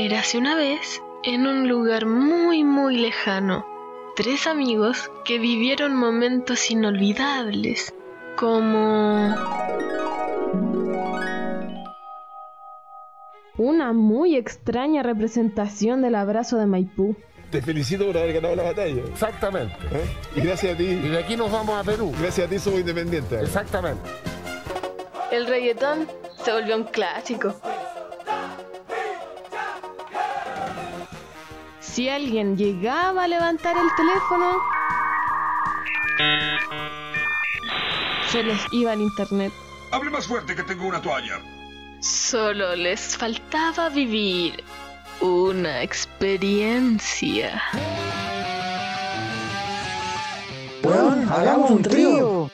Érase una vez, en un lugar muy muy lejano, tres amigos que vivieron momentos inolvidables, como... Una muy extraña representación del abrazo de Maipú. Te felicito por haber ganado la batalla. Exactamente. ¿eh? Y gracias a ti, Y de aquí nos vamos a Perú. gracias a ti somos independientes. Exactamente. El reggaetón se volvió un clásico. Si alguien llegaba a levantar el teléfono, se les iba al internet. Hable más fuerte que tengo una toalla. Solo les faltaba vivir una experiencia. Weón, hagamos un trío.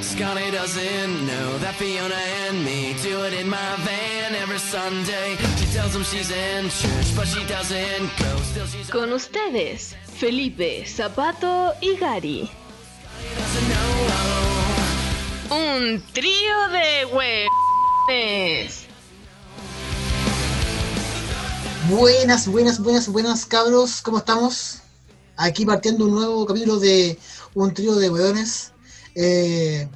Scotty doesn't know that Fiona and me do it in my van every Sunday. She tells him she's in church, but she doesn't go. Still, she's Con ustedes, Felipe, Zapato y Gary. doesn't know. Un trío de huevones. Buenas, buenas, buenas, buenas cabros, ¿cómo estamos? Aquí partiendo un nuevo capítulo de un trío de weones. Eh,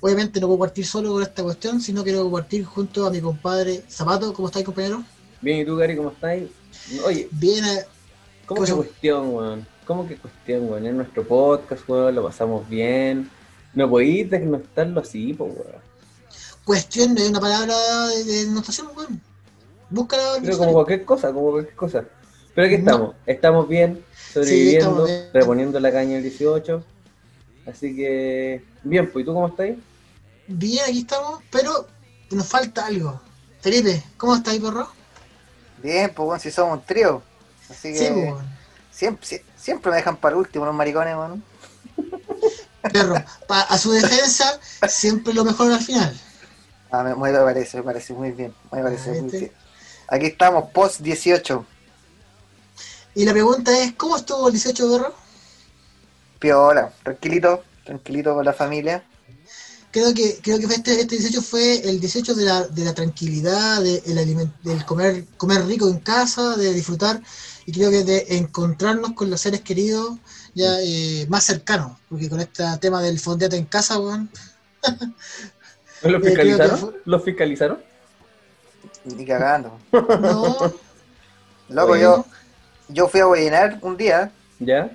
obviamente no puedo partir solo con esta cuestión, sino quiero partir junto a mi compadre Zapato. ¿Cómo estáis, compañero? Bien, ¿y tú, Gary, cómo estáis? Oye, Bien, eh, ¿cómo ¿Qué que cuestión, weón? ¿Cómo que cuestión, weón? Es nuestro podcast, weón, lo pasamos bien. No podéis desnostarlo así, po, weón. cuestión de una palabra de, de notación, weón. Búscala en Pero como cualquier cosa, como cualquier cosa. Pero aquí No. estamos, estamos bien, sobreviviendo, estamos bien. reponiendo la caña el 18. Así que, bien, pues, ¿y tú cómo estáis? Bien, aquí estamos, pero nos falta algo. Felipe, ¿cómo estáis, perro? Bien, pues bueno, si somos un trío. Así que Sí, pues, weón. siempre, sie- siempre me dejan para el último los maricones, weón. Perro, pa- a su defensa, siempre lo mejor al final. Ah, me, me parece, me parece muy bien. Me parece muy bien. Aquí estamos, post 18. Y la pregunta es, ¿cómo estuvo el 18, perro? Piola, tranquilito, tranquilito con la familia. Creo que, creo que este, este 18 fue el 18 de la, de la tranquilidad, de, el aliment- del comer, comer rico en casa, de disfrutar y creo que de encontrarnos con los seres queridos ya eh, más cercanos, porque con este tema del fondeate en casa, weón, ¿Los Eh, fiscalizaron? fue- ¿Los fiscalizaron? Ni cagando. no, Loco, yo, yo fui a Huellinar un día ¿Ya?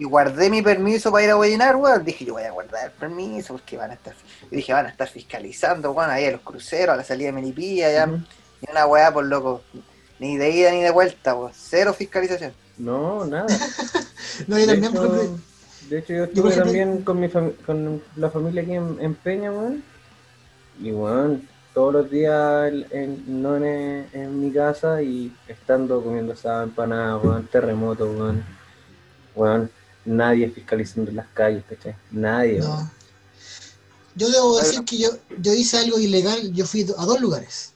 Y guardé mi permiso para ir a Huellinar, weón. Dije, yo voy a guardar el permiso porque van a estar. Y dije, van a estar fiscalizando, weón, ahí a los cruceros, a la salida de Melipilla, ya. Ujú. Y una weá, por loco. Ni de ida ni de vuelta, weón. Cero fiscalización. No, nada. no, yo De también, por hecho, ejemplo, de hecho, yo estuve también con, mi con la familia aquí en, en Peña, weón. Y, weón, todos los días en, no en, en mi casa y estando comiendo asada, empanada, weón, terremoto, weón. Weón, nadie fiscalizando las calles, ¿cachai? Nadie, no. Yo debo decir que yo, yo hice algo ilegal, yo fui a dos lugares,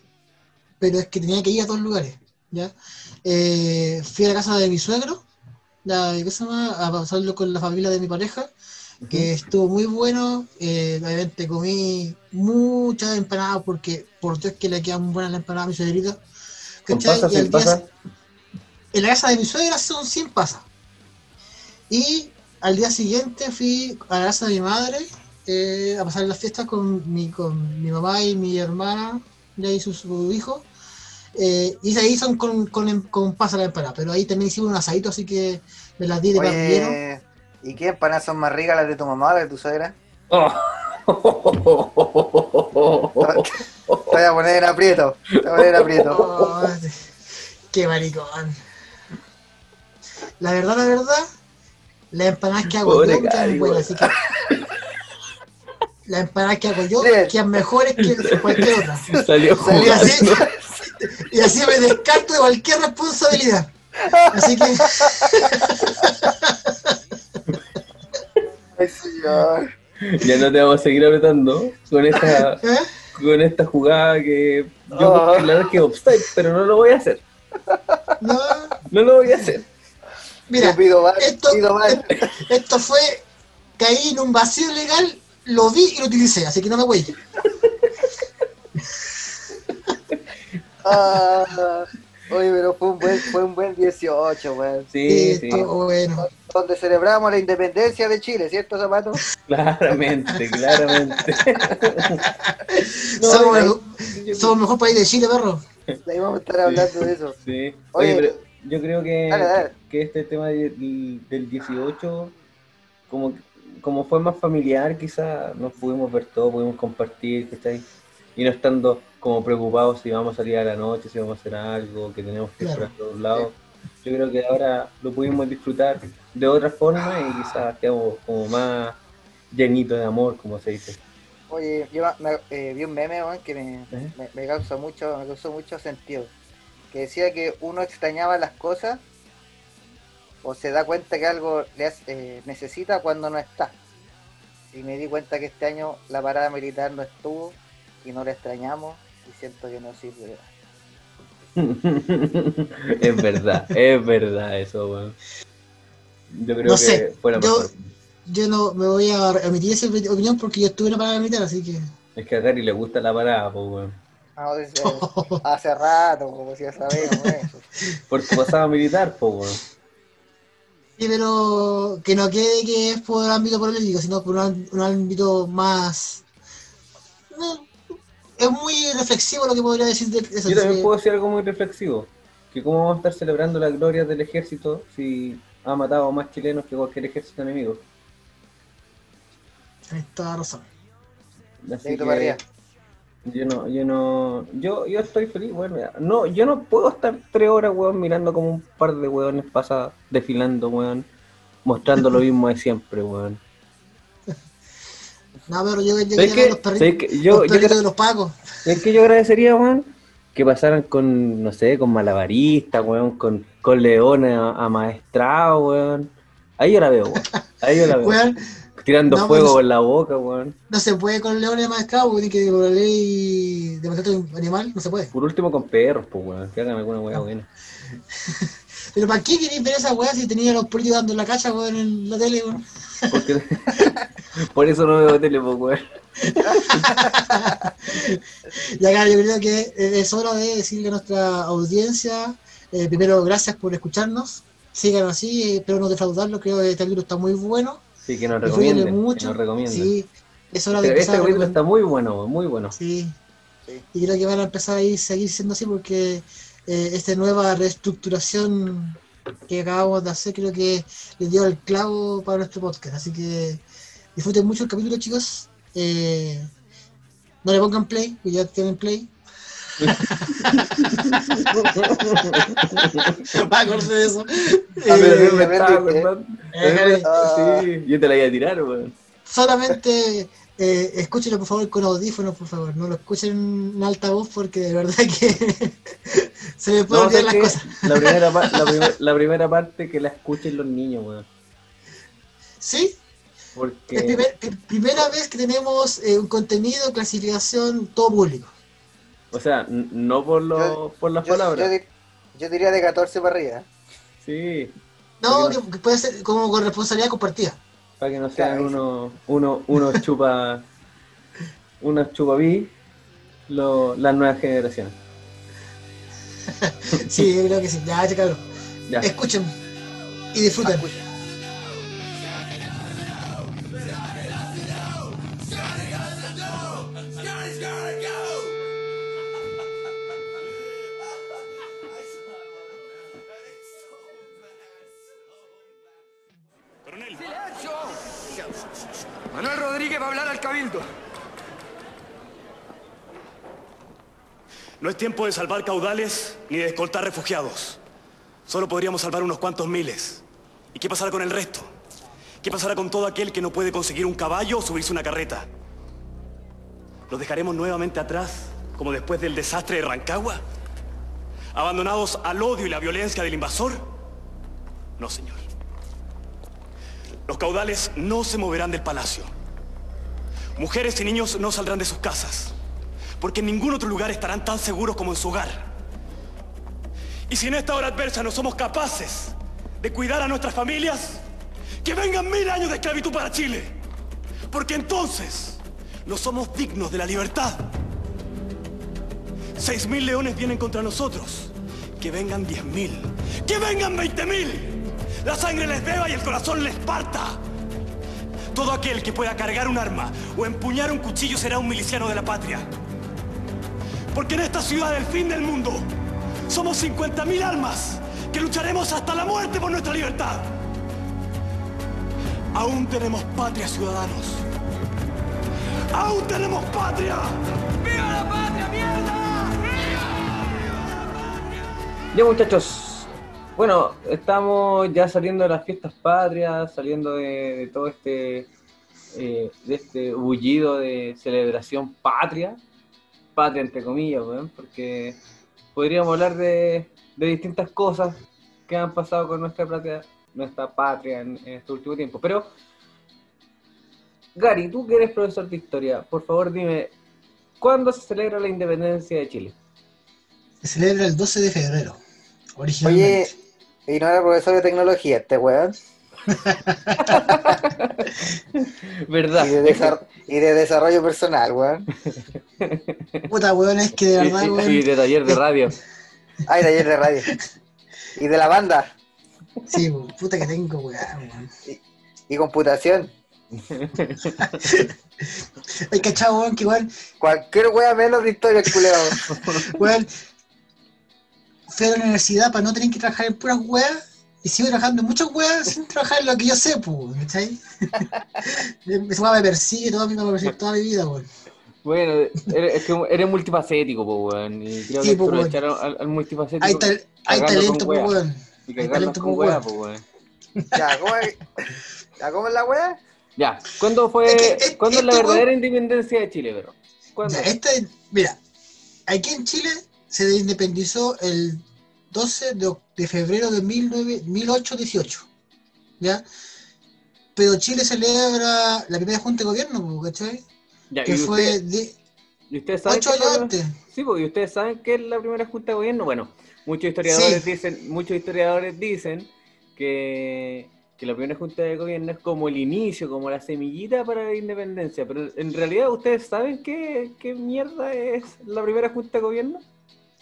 pero es que tenía que ir a dos lugares, ¿ya? Eh, fui a la casa de mi suegro, la, ¿qué se llama? a pasarlo con la familia de mi pareja, que estuvo muy bueno, eh, obviamente comí muchas empanadas, porque por Dios que le quedan buenas las empanadas a mi suegrita, ¿Con ¿cachai? pasas, Y al día pasas? en la casa de mi suegra son 100 pasas. Y al día siguiente fui a la casa de mi madre eh, a pasar las fiestas con mi, con mi mamá y mi hermana, y ahí su, su hijo. Eh, y ahí son con, con, con pasas la empanada, pero ahí también hicimos un asadito, así que me las di de parrillero. Oye, ¿y qué empanadas son más ricas las de tu mamá o las de tu suegra? Oh. Te voy a poner en aprieto. Te voy a poner en aprieto. Oh, qué maricón. La verdad, la verdad, las empanadas que hago Pobre yo quedan buenas, así que las empanadas que hago yo quedan mejores que cualquier otra. Salió Y así, jugando. y así me descarto de cualquier responsabilidad. Así que, Ay, señor. Ya no te vamos a seguir apretando con esta, ¿eh? con esta jugada que yo Ah. la verdad es que offside, pero no lo voy a hacer. No, No lo voy a hacer. Mira, Yo pido mal, esto, pido mal. esto fue, caí en un vacío legal, lo vi y lo utilicé, así que no me voy. Ah, Oye, pero fue un buen, fue un buen 18, weón. Sí, Sí, bueno. Donde celebramos la independencia de Chile, ¿cierto, Zapato? claramente, claramente. No, somos, el, somos el mejor país de Chile, perro. Ahí vamos a estar hablando de eso. Sí. Oye, Oye, pero yo creo que, Dale, dale. que este tema del, del 18, como, como fue más familiar, quizás nos pudimos ver todo, pudimos compartir, ¿cachai? Y no estando como preocupados si vamos a salir a la noche, si vamos a hacer algo, que tenemos que ir por todos lados. Yo creo que ahora lo pudimos disfrutar de otra forma y quizás quedamos como más llenitos de amor, como se dice. Oye, yo me- eh, vi un meme, que me, ¿Eh? me, me causa mucho, me causó mucho sentido. Que decía que uno extrañaba las cosas o se da cuenta que algo le hace- eh, necesita cuando no está. Y me di cuenta que este año la parada militar no estuvo y no la extrañamos y siento que no sirve. es verdad, es verdad eso, weón. Yo creo No que fue la yo- mejor. Yo no me voy a omitir esa opinión porque yo estuve en la parada militar, así que. Es que a Gary le gusta la parada, pues, weón. Hace rato, como si ya sabemos eso. Por tu pasado militar, weón. Sí, pero que no quede que es por ámbito político, sino por un, un ámbito más. no, es muy reflexivo lo que podría decir de eso. Yo también que- puedo decir algo muy reflexivo. Que cómo vamos a estar celebrando las glorias del ejército si ha matado a más chilenos que cualquier ejército enemigo. Tienes toda la razón. Así que arriba. Yo no, yo no, yo, yo estoy feliz, mira, No, yo no puedo estar tres horas, weón, mirando como un par de weones pasa desfilando, weón, mostrando lo mismo de siempre, weón. No, pero yo, yo ¿Sabes quería ver qué? los perritos. Yo- los yo perritos creo- de los pacos. Es que yo agradecería, weón, que pasaran con, no sé, con malabaristas, weón, con, con leones a- amaestrados, weón. Ahí yo la veo, weón. Ahí yo la veo. Weón, Tirando no, fuego pues- en la boca, weón. no se puede con leones maestrados porque que por la ley de maltrato animal, no se puede. Por último con perros, pues, weón. Que hagan alguna weá buena. Pero ¿para qué queréis ver esa weá si tenía a los políticos dando la cacha, weón, en la tele, weón? Porque... Por eso no veo tele, pues, weón. Y acá yo creo que es hora de decirle a nuestra audiencia, eh, primero, gracias por escucharnos. Sigan así, eh, espero no defraudarlo, creo que este libro está muy bueno. Sí, que nos recomienden. mucho. Que nos recomienden. Sí, es hora de Este, este capítulo está muy bueno, muy bueno. Sí. Sí. Y creo que van a empezar a ir, seguir siendo así porque eh, esta nueva reestructuración que acabamos de hacer creo que le dio el clavo para nuestro podcast. Así que disfruten mucho el capítulo, chicos. Eh, no le pongan play, que ya tienen play. Me acordé de eso. Eh, no eh, Ah. Sí, yo te la iba a tirar, weón. solamente eh, escúchenlo por favor con audífonos, por favor. No lo escuchen en alta voz porque de verdad que se les pueden No, olvidar ¿sabes las cosas. La primera, la, primer- la primera parte que la escuchen los niños, weón. Sí, Porque. es primer- pri- primera vez que tenemos eh, un contenido, clasificación, todo público. O sea, no por, lo, por las Yo, palabras. yo di- yo diría de 14 para arriba. Sí, No, que, que puede ser como con responsabilidad compartida. para que no sean Claro. unos uno, unos chupa. unos chupaví lo- las nuevas generaciones. Sí, yo creo que sí. Ya. Ya. Escuchen y disfruten. Manuel No es tiempo de salvar caudales ni de escoltar refugiados. Solo podríamos salvar unos cuantos miles. ¿Y qué pasará con el resto? ¿Qué pasará con todo aquel que no puede conseguir un caballo o subirse una carreta? ¿Los dejaremos nuevamente atrás, como después del desastre de Rancagua? ¿Abandonados al odio y la violencia del invasor? No, señor. Los caudales no se moverán del palacio. Mujeres y niños no saldrán de sus casas porque en ningún otro lugar estarán tan seguros como en su hogar. Y si en esta hora adversa no somos capaces de cuidar a nuestras familias, que vengan mil años de esclavitud para Chile, porque entonces no somos dignos de la libertad. Seis mil leones vienen contra nosotros. Que vengan 10.000, que vengan 20.000. La sangre les beba y el corazón les parta. Todo aquel que pueda cargar un arma o empuñar un cuchillo será un miliciano de la patria. Porque en esta ciudad del fin del mundo somos 50.000 almas que lucharemos hasta la muerte por nuestra libertad. Aún tenemos patria, ciudadanos. Aún tenemos patria. ¡Viva la patria, mierda! Ya muchachos, bueno, estamos ya saliendo de las fiestas patrias, saliendo de, de todo este, eh, de este bullido de celebración patria, patria entre comillas, weón, porque podríamos hablar de, de distintas cosas que han pasado con nuestra patria, nuestra patria en, en este último tiempo. Pero, Gary, tú que eres profesor de historia, por favor dime, ¿cuándo se celebra la independencia de Chile? Se celebra el 12 de febrero, originalmente. Oye, y no era profesor de tecnología este weón. ¿Verdad? Y de, desar- y de desarrollo personal, weón. Puta, weón, es que de Y, verdad, y- weón. y de taller de radio. Ay, de ayer de radio. Y de la banda. Sí, weón, puta que tengo, weón. weón. Y computación. Hay cachado, weón, que igual, Cualquier wea menos de historia, culeado. weón, fui a la universidad para no tener que trabajar en puras weas y sigo trabajando en muchas weas sin trabajar en lo que yo sé, pues, ¿cachai? Esa me persigue toda mi, me persigue toda mi vida, weón. Bueno, eres, es que eres multifacético, po, weón. Y creo Sí, que po, weón. aprovecharon al, al multifacético. Hay, tal- hay talento, pues, weón. Y Hay talento, con weón. po, weón. Ya, ¿cómo es, ya, ¿cómo es la wea? Ya, ¿cuándo fue, Es que, es- ¿cuándo es la este verdadera independencia de Chile, pero? ¿Cuándo? Ya, este, mira, aquí en Chile se independizó el 12 de, de febrero de 19 1818, ¿ya? Pero Chile celebra la primera junta de gobierno, ¿cachai? Ya, Que ¿y fue usted- de ¿Y ustedes saben ocho años antes. Sí, porque ustedes saben que es la primera junta de gobierno. Bueno, muchos historiadores Sí. dicen, muchos historiadores dicen que, que la primera junta de gobierno es como el inicio, como la semillita para la independencia. Pero en realidad, ¿ustedes saben qué, qué mierda es la primera junta de gobierno?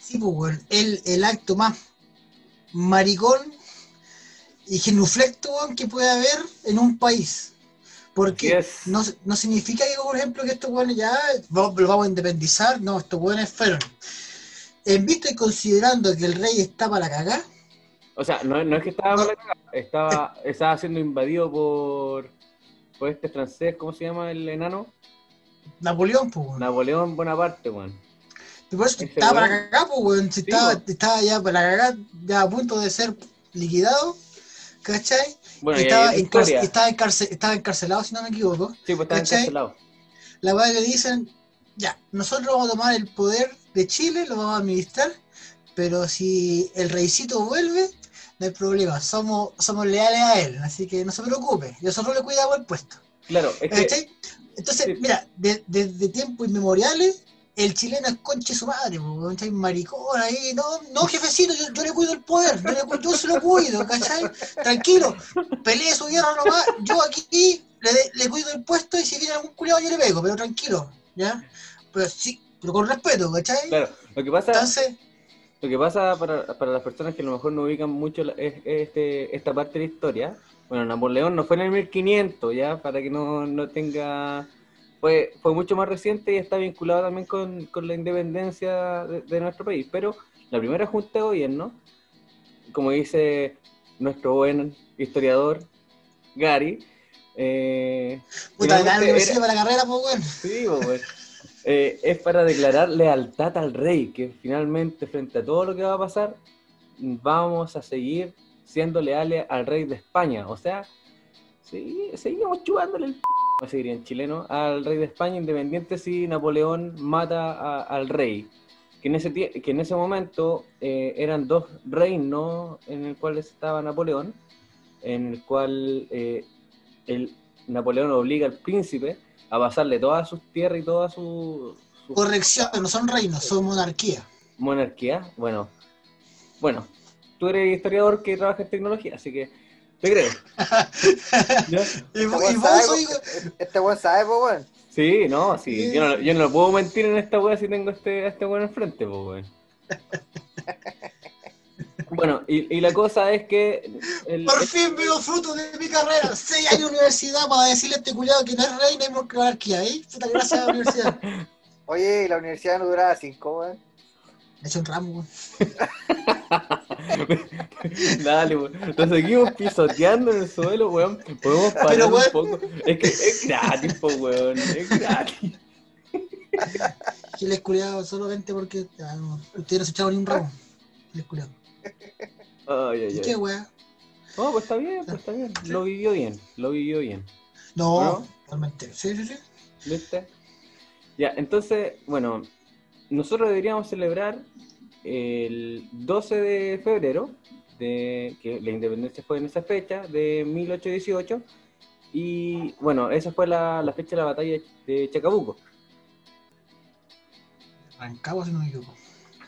Sí, pues, weón, el, el acto más maricón y genuflecto que puede haber en un país. Porque Yes. no, no significa que, por ejemplo, que estos weones ya los vamos a independizar. No, estos weones fueron. En vista y considerando que el rey está para cagar, O sea, no, no es que estaba No. para la cagada, estaba, estaba siendo invadido por, por este francés, ¿cómo se llama el enano? Napoleón, pues. Napoleón Bonaparte, weón. Ese estaba para cagar, pues, weón. Si Sí, estaba, weón. estaba ya para cagar, ya a punto de ser liquidado, ¿cachai? Bueno, y y estaba, estaba, encarce- estaba encarcelado, si no me equivoco. Sí, pues estaba ¿cachai? encarcelado. La weá le dicen, ya, nosotros vamos a tomar el poder de Chile, lo vamos a administrar, pero si el reycito vuelve, no hay problema, somos, somos leales a él, así que no se preocupe, nosotros le cuidamos el puesto. Claro, es que. Entonces, sí. mira, de- desde tiempos inmemoriales, el chileno es conche su madre, ¿cachai? Maricón ahí, no, no jefecito, yo, yo le cuido el poder, yo, le yo se lo cuido, ¿cachai? Tranquilo, pelee su guerra nomás, yo aquí le, le cuido el puesto y si viene algún culiado yo le pego, pero tranquilo, ¿ya? Pero sí, pero con respeto, ¿cachai? Claro, lo que pasa, Entonces, lo que pasa para, para las personas que a lo mejor no ubican mucho la- es, es este, esta parte de la historia. Bueno, Napoleón no fue en el 1500, ya, para que no, no tenga. Fue, fue mucho más reciente y está vinculado también con, con la independencia de, de nuestro país. Pero la primera junta de gobierno, como dice nuestro buen historiador Gary, eh, puta, era- para la carrera, pues bueno. Sí, weón. Eh, es para declarar lealtad al rey, que finalmente frente a todo lo que va a pasar, vamos a seguir siendo leales al rey de España. O sea, sí, seguimos chupándole el p, se diría en chileno, al rey de España, independiente si Napoleón mata a- al rey. Que en ese, que en ese momento eh, eran dos reinos en el cual estaba Napoleón, en el cual eh, el, Napoleón obliga al príncipe a pasarle todas sus tierras y toda su, su Corrección, no son reinos, son monarquía. monarquía. Bueno, bueno, tú eres historiador que trabaja en tecnología, así que te creo. Y, Este vos- y vos sabe, soy- po- este weón sabe, po, weón. Sí, no, sí, yo no, yo no puedo mentir en esta wea si tengo este, a este weón enfrente, pues weón. Bueno, y, y la cosa es que. el- Por el- fin veo frutos de mi carrera. Seis años de universidad para decirle a este culiado que no es rey, no hay monarquía, ¿eh? Puta, gracias a la universidad. Oye, y la universidad no duraba cinco, weón. Me hecho un ramo, weón. Dale, weón. Nos seguimos pisoteando en el suelo, weón. Podemos parar Pero, un weón. poco. Es que es gratis, po, weón. Es gratis. Giles culiado solamente porque ah, no, ustedes no se echaron ni un ramo. Giles culiado. Ay, ay, ¿Y ay. qué, weá? No, pues está bien, pues está bien. Lo vivió bien, lo vivió bien. No, totalmente. Sí, sí, sí. ¿Viste? Ya, entonces, bueno, nosotros deberíamos celebrar el 12 de febrero, de, que la independencia fue en esa fecha, de 1818, y bueno, esa fue la, la fecha de la batalla de Chacabuco. Rancagua, si no me equivoco.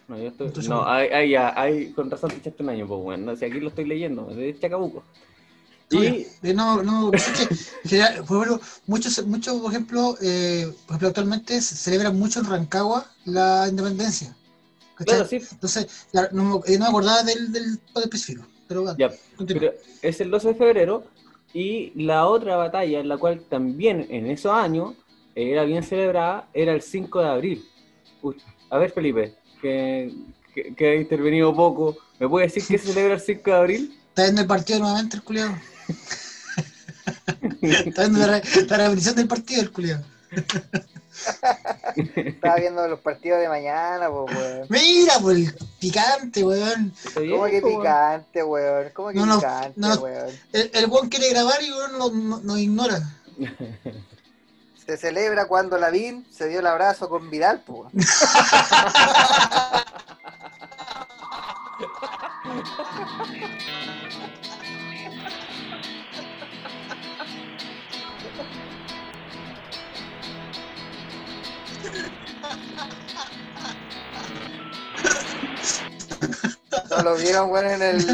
No, yo estoy, Entonces, no ahí ya, ahí con razón te echaste un año, pues bueno, no sé, aquí lo estoy leyendo, de Chacabuco. Y, eh, no, no, general, por ejemplo, muchos, muchos, por ejemplo, eh, por ejemplo, actualmente se celebra mucho en Rancagua la independencia. Claro, sí, Entonces, claro, no, me- eh, no me acordaba del, del del específico. Pero bueno, ya. Pero es el 12 de febrero y la otra batalla en la cual también en esos años era bien celebrada era el 5 de abril. Uy, a ver Felipe, que, que, que ha intervenido poco, ¿me puede decir qué se celebra el 5 de abril? Está viendo el partido nuevamente el culiado. Está viendo la, la repetición del partido el culiado. Estaba viendo los partidos de mañana, pues, weón. Mira, pues el picante, weón. ¿Está bien, ¿Cómo que po, picante, weón? ¿Cómo que No, picante, no. weón? El, el weón quiere grabar y weón nos no, ignora. Se celebra cuando Lavín se dio el abrazo con Vidal, pues. ¿No lo vieron, weón, en el...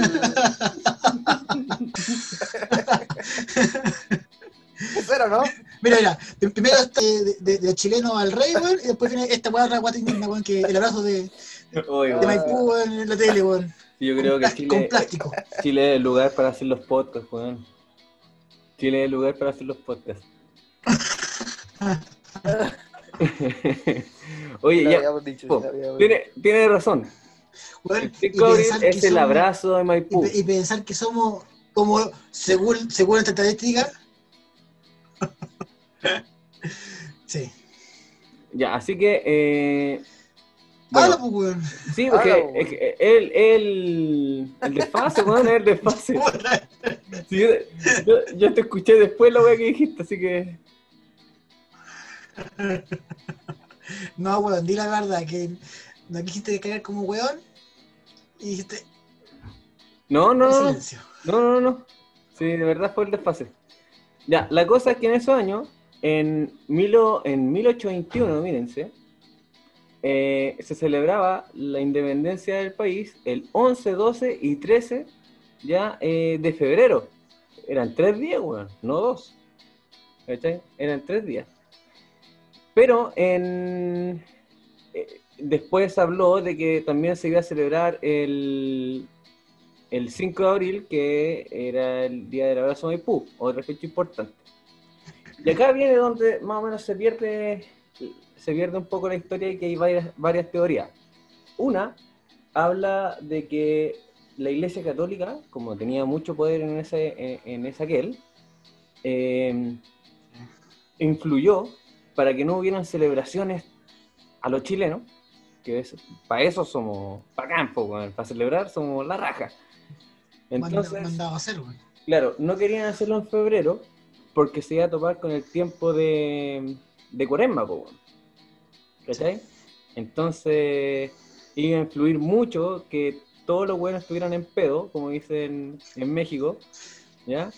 Era, ¿no? Mira, mira, pr- primero está de, de, de chileno al rey, weón, y después viene esta weón, la guata indigna, weón, que el abrazo de, de Maipú, weón, en la tele, weón. yo creo que Con Chile, plástico. Chile es el lugar para hacer los podcasts, weón. Chile es el lugar para hacer los podcasts. Oye, ya, habíamos dicho, po, tiene, tiene razón. Weón, El y 5 de abril pensar que es el somos- abrazo de Maipú. y pensar que somos como, según, según esta estadística. sí. Ya, así que, eh, Habla, bueno, pues, weón. sí, porque Habla, es que el, el, el desfase, weón, es el desfase. Sí, yo, yo- yo te escuché después la weá que dijiste, así que, No, weón, di la verdad, que no quisiste caer como weón y dijiste no, no, no, no, no, no, sí, de verdad fue el desfase. Ya, la cosa es que en esos años, en, milo, en 1821, mírense, eh, se celebraba la independencia del país el 11, 12 y 13 ya eh, de febrero. Eran tres días, weón, no dos. ¿Cachai? Eran tres días. Pero en, eh, después habló de que también se iba a celebrar el, el 5 de abril, que era el día del abrazo Maipú, otra fecha importante. Y acá viene donde más o menos se pierde, se pierde un poco la historia y que hay varias, varias teorías. Una habla de que la Iglesia Católica, como tenía mucho poder en ese, en, en ese aquel, eh, influyó para que no hubieran celebraciones a los chilenos, que es, para eso somos, para campo, para celebrar somos la raja. Entonces, Manda- mandado a hacer, weón. Claro, no querían hacerlo en febrero porque se iba a topar con el tiempo de, de cuaresma. Entonces iba a influir mucho que todos los buenos estuvieran en pedo, como dicen en México, ¿ya?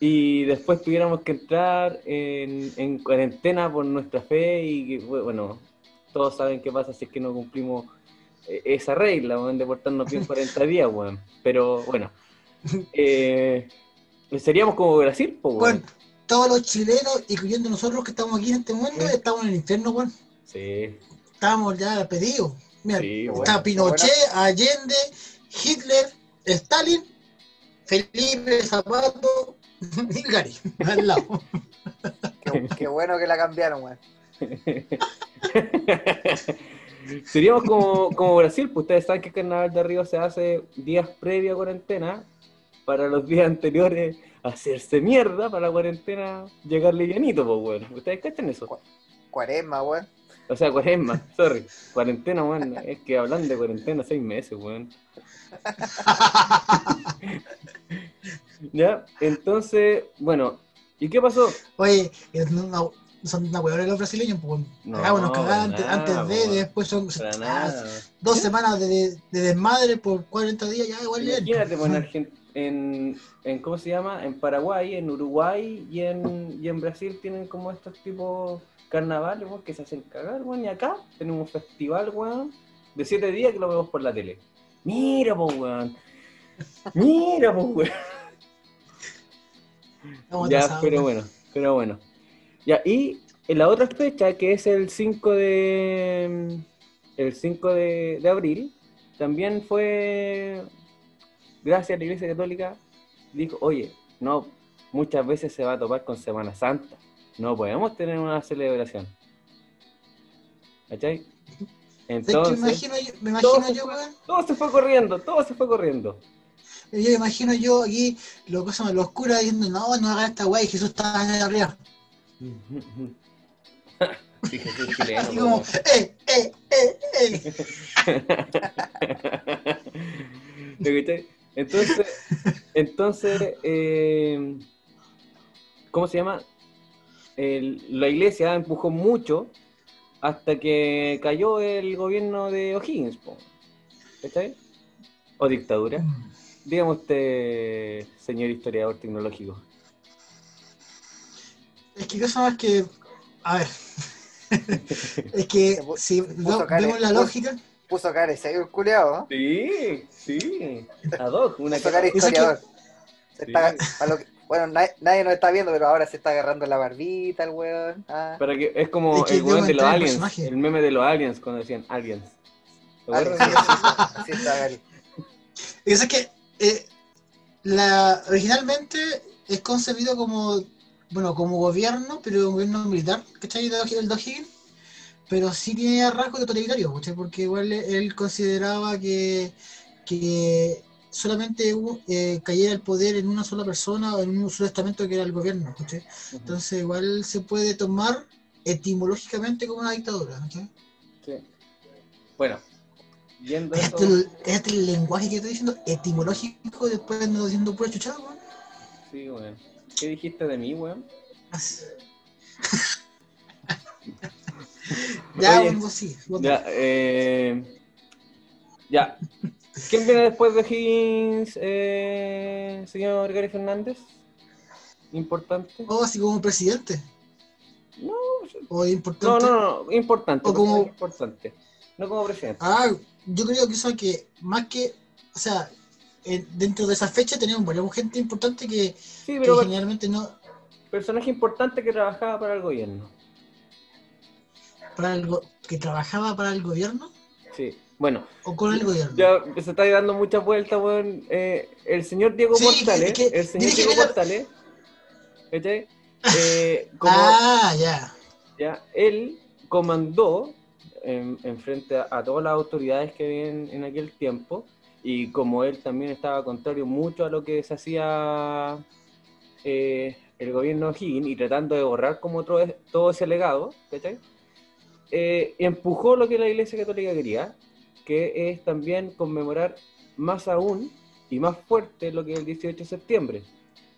Y después tuviéramos que entrar en, en cuarentena por nuestra fe y bueno, todos saben qué pasa si es que no cumplimos eh, esa regla, weón, de portarnos bien 40 días, weón. Pero bueno, eh, seríamos como Brasil, po, weón. Weón, todos los chilenos, incluyendo nosotros que estamos aquí en este mundo, Sí. estamos en el infierno, weón. Sí, Estamos ya pedidos. Mira, Sí, está bueno. Pinochet, Allende, Hitler, Stalin, Felipe Zapato Gary, al lado. Qué, qué bueno que la cambiaron, weón. Seríamos como, como Brasil, pues ustedes saben que el Carnaval de Río se hace días previo a cuarentena, para los días anteriores hacerse mierda, para la cuarentena llegar livianito, pues bueno. ¿Ustedes cachan eso? Cuaresma, weón. O sea, cuaresma, sorry. Cuarentena, weón. Es que hablan de cuarentena seis meses, weón. ya, entonces, bueno, ¿y qué pasó? Oye, una- son una huevona los brasileños, pues No, para antes, antes de, po. después son ah, dos semanas de, de- de desmadre por 40 días, ya igual bien. Imagínate, pues, en, en, en, ¿cómo se llama? En Paraguay, en Uruguay y en, y en Brasil tienen como estos tipos carnavales, weón, que se hacen cagar, weón, y acá tenemos un festival, weón, de siete días que lo vemos por la tele. Mira, pues, weón. Mira, pues, weón. Ya, pero bueno, pero bueno. Ya, y en la otra fecha, que es el 5 de el 5 de, de abril, también fue gracias a la Iglesia Católica, dijo, oye, no, muchas veces se va a topar con Semana Santa. No podemos tener una celebración. ¿Cachai? ¿Sabes qué Entonces, me imagino yo, me todo, imagino se yo, fue, todo se fue corriendo, todo se fue corriendo. Yo me imagino yo aquí, lo que son los curas diciendo, no, no hagan esta weá, y Jesús está allá arriba. Sí, Jesús chileno, Así como, eh, eh, eh, eh. Entonces, entonces eh, ¿cómo se llama? El- la iglesia empujó mucho hasta que cayó el gobierno de O'Higgins, po. ¿cachai? O dictadura. Dígame usted, señor historiador tecnológico. Es que cosa más que, a ver, es que si cara- vemos la lógica, Puso cara ese culeado, ¿no? Sí, sí. Ad hoc, una Puso cara historiador. Sí. está- a lo que- bueno, nadie, nadie nos está viendo, pero ahora se está agarrando la barbita el weón. Ah, Para que, es como Es que el weón de los aliens, personaje. el meme de los aliens cuando decían aliens. Eso es que eh, la, originalmente es concebido como, bueno, como gobierno, pero un gobierno militar, ¿cachai? El de O'Higgins, pero sí tiene rasgos de totalitario, ¿cachai? Porque igual él consideraba que, que solamente eh, cayera el poder en una sola persona o en un solo estamento que era el gobierno, ¿cachai? Entonces igual se puede tomar etimológicamente como una dictadura, ¿cachai? Sí. Bueno, eso, este, el, este el lenguaje que estoy diciendo, etimológico, después ando diciendo pura chuchada, weón. sí, weón. ¿Qué dijiste de mí, weón? Ya, Oye, vos sí. vos Ya, eh, ya. ¿Quién viene después de Higgins, eh, señor Gary Fernández? Importante. O así como presidente. No, O no, importante. no, no, importante. O como- importante. No como presidente. Ah, yo creo que eso que, más que, o sea, eh, dentro de esa fecha teníamos varias gente importante que, Sí, que pero generalmente no, personaje importante que trabajaba para el gobierno. para el go- que trabajaba para el gobierno Sí. Bueno, o con el gobierno. ya se está dando muchas vueltas, weón. Eh, el señor Diego Sí, Portales, que- que- el señor Diego la- Portales, ¿cachai? Eh, como, Ah, ya. ya, él comandó en, en frente a, a todas las autoridades que habían en aquel tiempo, y como él también estaba contrario mucho a lo que se hacía eh, el gobierno Higgins y tratando de borrar como todo, todo ese legado, ¿cachai? Eh, empujó lo que la Iglesia Católica quería, que es también conmemorar más aún y más fuerte lo que es el 18 de septiembre,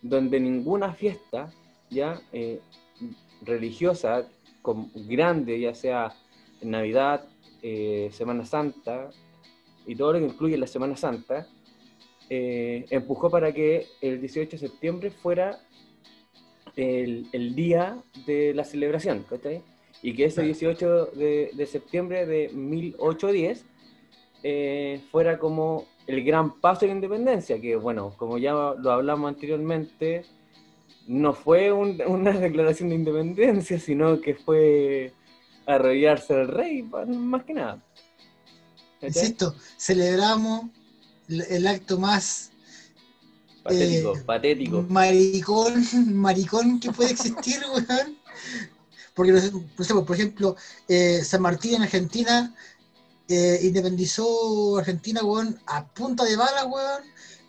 donde ninguna fiesta ya eh, religiosa con, grande, ya sea Navidad, eh, Semana Santa y todo lo que incluye la Semana Santa, eh, empujó para que el 18 de septiembre fuera el, el día de la celebración, ¿cachai? Y que ese 18 de, de septiembre de 1810 eh, fuera como el gran paso de la independencia, que bueno, como ya lo hablamos anteriormente, no fue un- una declaración de independencia, sino que fue arrodillarse al rey, más que nada. Insisto, celebramos el, acto más Patético, Eh, patético. maricón, maricón que puede existir, weón. Porque, por ejemplo, eh, San Martín en Argentina eh, independizó Argentina, weón, a punta de bala, weón.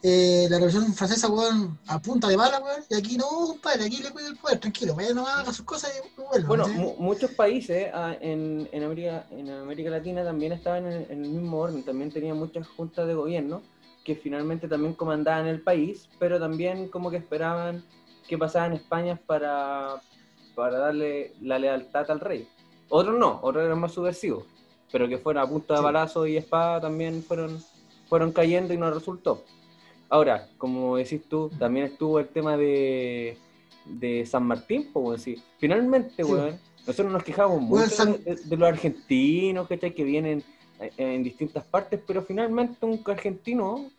Eh, la Revolución Francesa, weón, a punta de bala, weón. Y aquí no, compadre, aquí le cuida el poder, tranquilo, vaya nomás, haga sus cosas y vuelva. Bueno, muchos países ah, en, en, América, en América Latina también estaban en, en el mismo orden, también tenían muchas juntas de gobierno que finalmente también comandaban el país, pero también como que esperaban que pasara en España para, para darle la lealtad al rey. Otros no, otros eran más subversivos, pero que fueron a punta de balazo y espada también fueron, fueron cayendo y no resultó. Ahora, como decís tú, también estuvo el tema de, de San Martín, pues, sí. Finalmente, Sí. weón, nosotros nos quejamos mucho San- de, de los argentinos, ¿cachai? Que vienen eh, en distintas partes, pero finalmente un argentino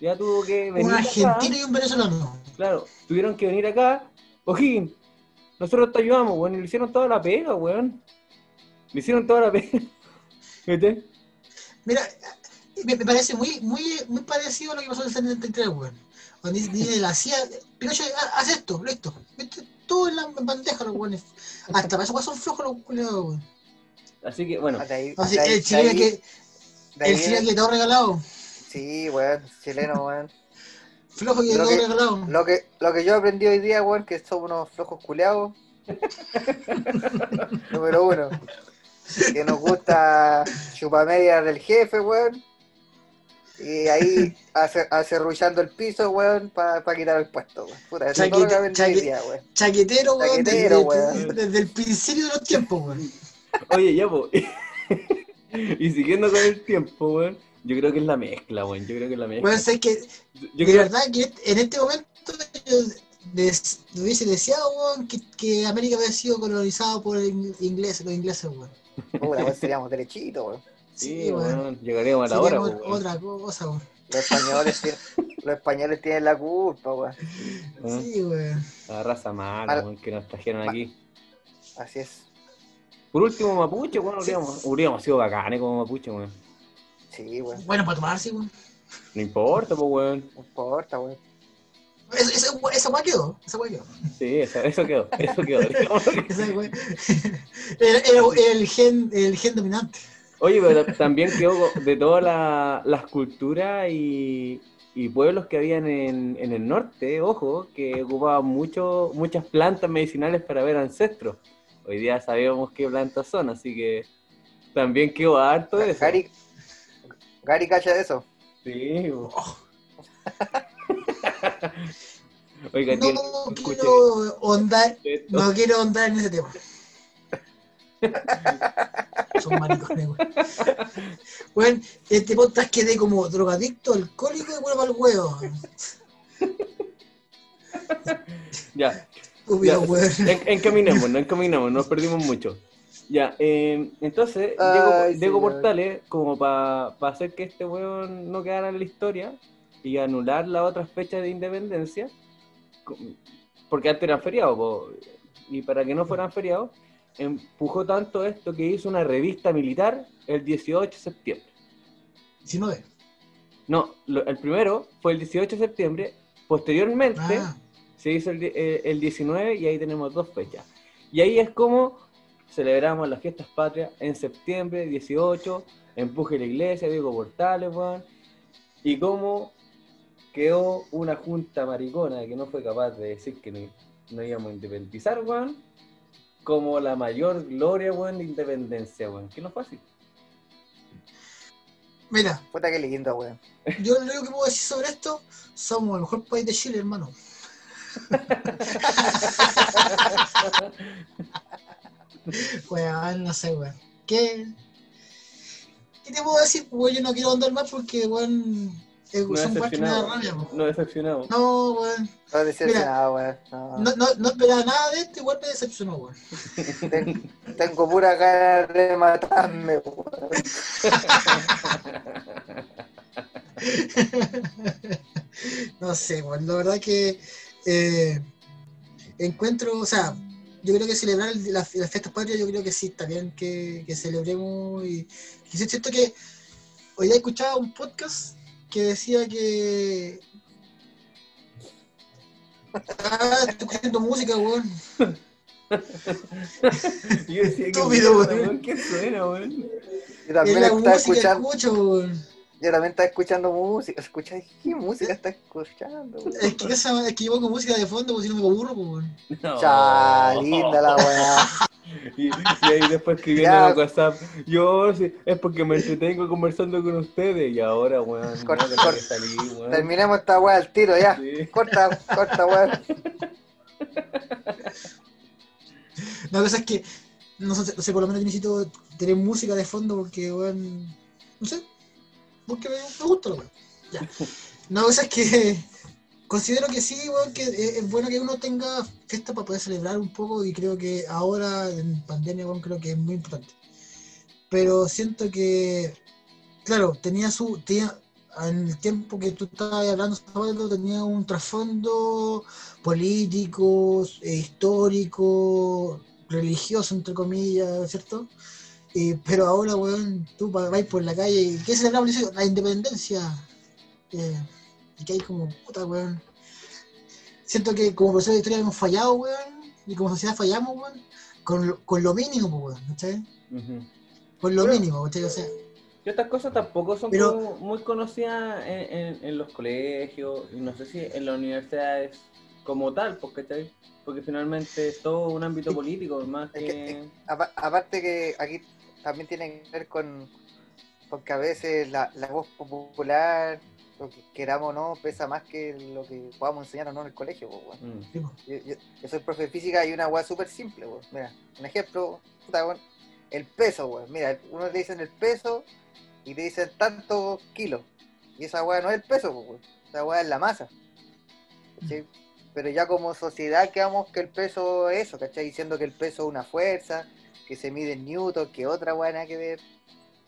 ya tuvo que venir Un acá. argentino y un venezolano. Claro, tuvieron que venir acá. O'Higgins, nosotros te ayudamos, weón, y le hicieron toda la pega, weón. Le hicieron toda la pega. ¿Viste? Mira, me, me parece muy, muy, muy parecido a lo que pasó en el 73, weón. Cuando dice, la CIA, Pinochet, ha- haz esto, listo. ¿Viste? Todo en la bandeja, los weones. Hasta para eso son flojos los culiados, weón. Así que, bueno, ahí- Así, ahí- el chileno que, el chileno viene- que todo regalado. Sí, weón, chileno, weón. Flojo que Lo todo que- regalado. Lo que, lo que yo aprendí hoy día, weón, que somos unos flojos culeados. Número uno. Que nos gusta chupamedia del jefe, weón. Y ahí ace- acerruchando el piso, weón, para quitar el puesto, weón. Puta, eso Chaquete- chaque- día, weón. Chaquetero, weón, desde, Chaquetero, weón. desde el principio de los tiempos, weón. Oye, ya, po. y siguiendo con el tiempo, weón, yo creo que es la mezcla, weón. Yo creo que es la mezcla. Weón, sé que yo de creo verdad que en este momento yo des- hubiese deseado, weón, que, que América hubiera sido colonizado por in- ingleses, los ingleses, weón. Puta, weón, seríamos derechitos, weón. Sí, Sí, llegaríamos a la hora, weón. otra cosa, weón. Los españoles, tienen, los españoles tienen la culpa, weón. ¿Ah? Sí, weón. La raza mala, Al- weón, que nos trajeron aquí. Así es. Por último, Mapuche, weón, Sí. hubiéramos, hubiéramos sido bacanes como Mapuche, weón. Sí, weón. Bueno, para tomarse, weón. No importa, pues, weón. No importa, weón. Esa, esa, esa weá quedó, esa weá quedó. Sí, eso, eso quedó, eso quedó. Esa weá- el, gen, el gen dominante. Oye, pero también quedó de todas la- las culturas y, y pueblos que habían en, en el norte, ojo, que ocupaban mucho, muchas plantas medicinales para ver ancestros. Hoy día sabemos qué plantas son, así que también quedó harto de eso. Gary, Gary cacha de eso. Sí. bo. Oiga, No quiero ondar, no quiero ondar en ese tema. Son maricones, weón. Weón, este podcast quedé como drogadicto, alcohólico y vuelvo al huevo. Ya, Ya, en- encaminemos, no encaminemos, nos perdimos mucho. Ya, eh, entonces, Ay, Diego. Portales, como para hacer que este weón no quedara en la historia y anular las otras fechas de independencia, porque antes eran feriados, y para que no fueran feriados, empujó tanto esto que hizo una revista militar el 18 de septiembre. 19. No, lo- el primero fue el 18 de septiembre, posteriormente Ah, se hizo el, eh, el 19 y ahí tenemos dos fechas. Y ahí es como celebramos las fiestas patrias en septiembre 18, empuje la iglesia, Diego Portales, weón. Y cómo quedó una junta maricona que no fue capaz de decir que no, no íbamos a independizar, weón, como la mayor gloria, weón, de independencia, weón. Que no fue así. mira, Puta que lindo, weón. yo lo único que puedo decir sobre esto, somos el mejor país de Chile, hermano. Weón, no sé, weón. ¿Qué? ¿Qué te puedo decir? Weón, yo no quiero andar más porque, weón, eh, No son weas que me da decepcionado. rabia, weón. No decepcionado. No, weón. No decepcionado, weón. No. No, no, no esperaba nada de esto, igual me decepcionó, weón. Ten- tengo pura ganas de matarme, weón. no sé, weón. La verdad que eh, encuentro, o sea, yo creo que celebrar el- las, las fiestas patrias, yo creo que sí, está bien que, que celebremos. Y, y cierto que hoy día he escuchado un podcast que decía que. Ah, estoy escuchando música, weón. Yo decía que Estúpido, weón. ¿Qué suena, weón? Yo Es también la estaba música que escuchando. escucho, weón. Yo también estaba escuchando música. Escucha, ¿qué música está escuchando? weón? Es que, esa, es que yo pongo música de fondo porque si no me aburro, pues, weón. No. Linda la weá. Y, y ahí después escribiendo Ya. en el WhatsApp, yo sí, es porque me entretengo conversando con ustedes y ahora, weón, no Corta, que corta. salir, weón. Terminemos esta weá al tiro ya. Sí. Corta, corta weá. La cosa es que, no sé, no sé, por lo menos yo necesito tener música de fondo porque, weón, no sé, porque me, gusta la weón. Ya. La cosa es que considero que sí, weón, que es, bueno que uno tenga fiesta para poder celebrar un poco y creo que ahora, en pandemia, weón, creo que es muy importante. Pero siento que, claro, tenía su, tenía, en el tiempo que tú estabas hablando, tenía un trasfondo político, eh, histórico, religioso, entre comillas, ¿cierto? Eh, pero ahora, weón, tú vais por la calle y ¿qué celebramos? La independencia. Eh, y que hay como, puta, weón. Siento que como profesor de historia hemos fallado, weón, y como sociedad fallamos, weón, con, lo- con lo mínimo, weón, ¿cachai? Ujú. Con lo Pero- mínimo, ¿cachai? O sea, Y estas cosas tampoco son Pero- como muy conocidas en, en- en los colegios y no sé si en las universidades como tal, porque, porque finalmente es todo un ámbito político, más que... que- Apa- Aparte que aquí también tiene que ver con, con que a veces la, la voz popular, lo que queramos o no, pesa más que lo que podamos enseñar o no en el colegio. Mm. Yo, yo- yo soy profe de física y una weá súper simple. Mira, un ejemplo, puta, el peso, weón. Mira, uno le dicen el peso y te dicen tantos kilos. Y esa weá no es el peso. Esa weá es la masa. ¿cachai? Pero ya como sociedad quedamos que el peso es eso, ¿cachai? Diciendo que el peso es una fuerza, que se mide en newton, que otra nada que ver.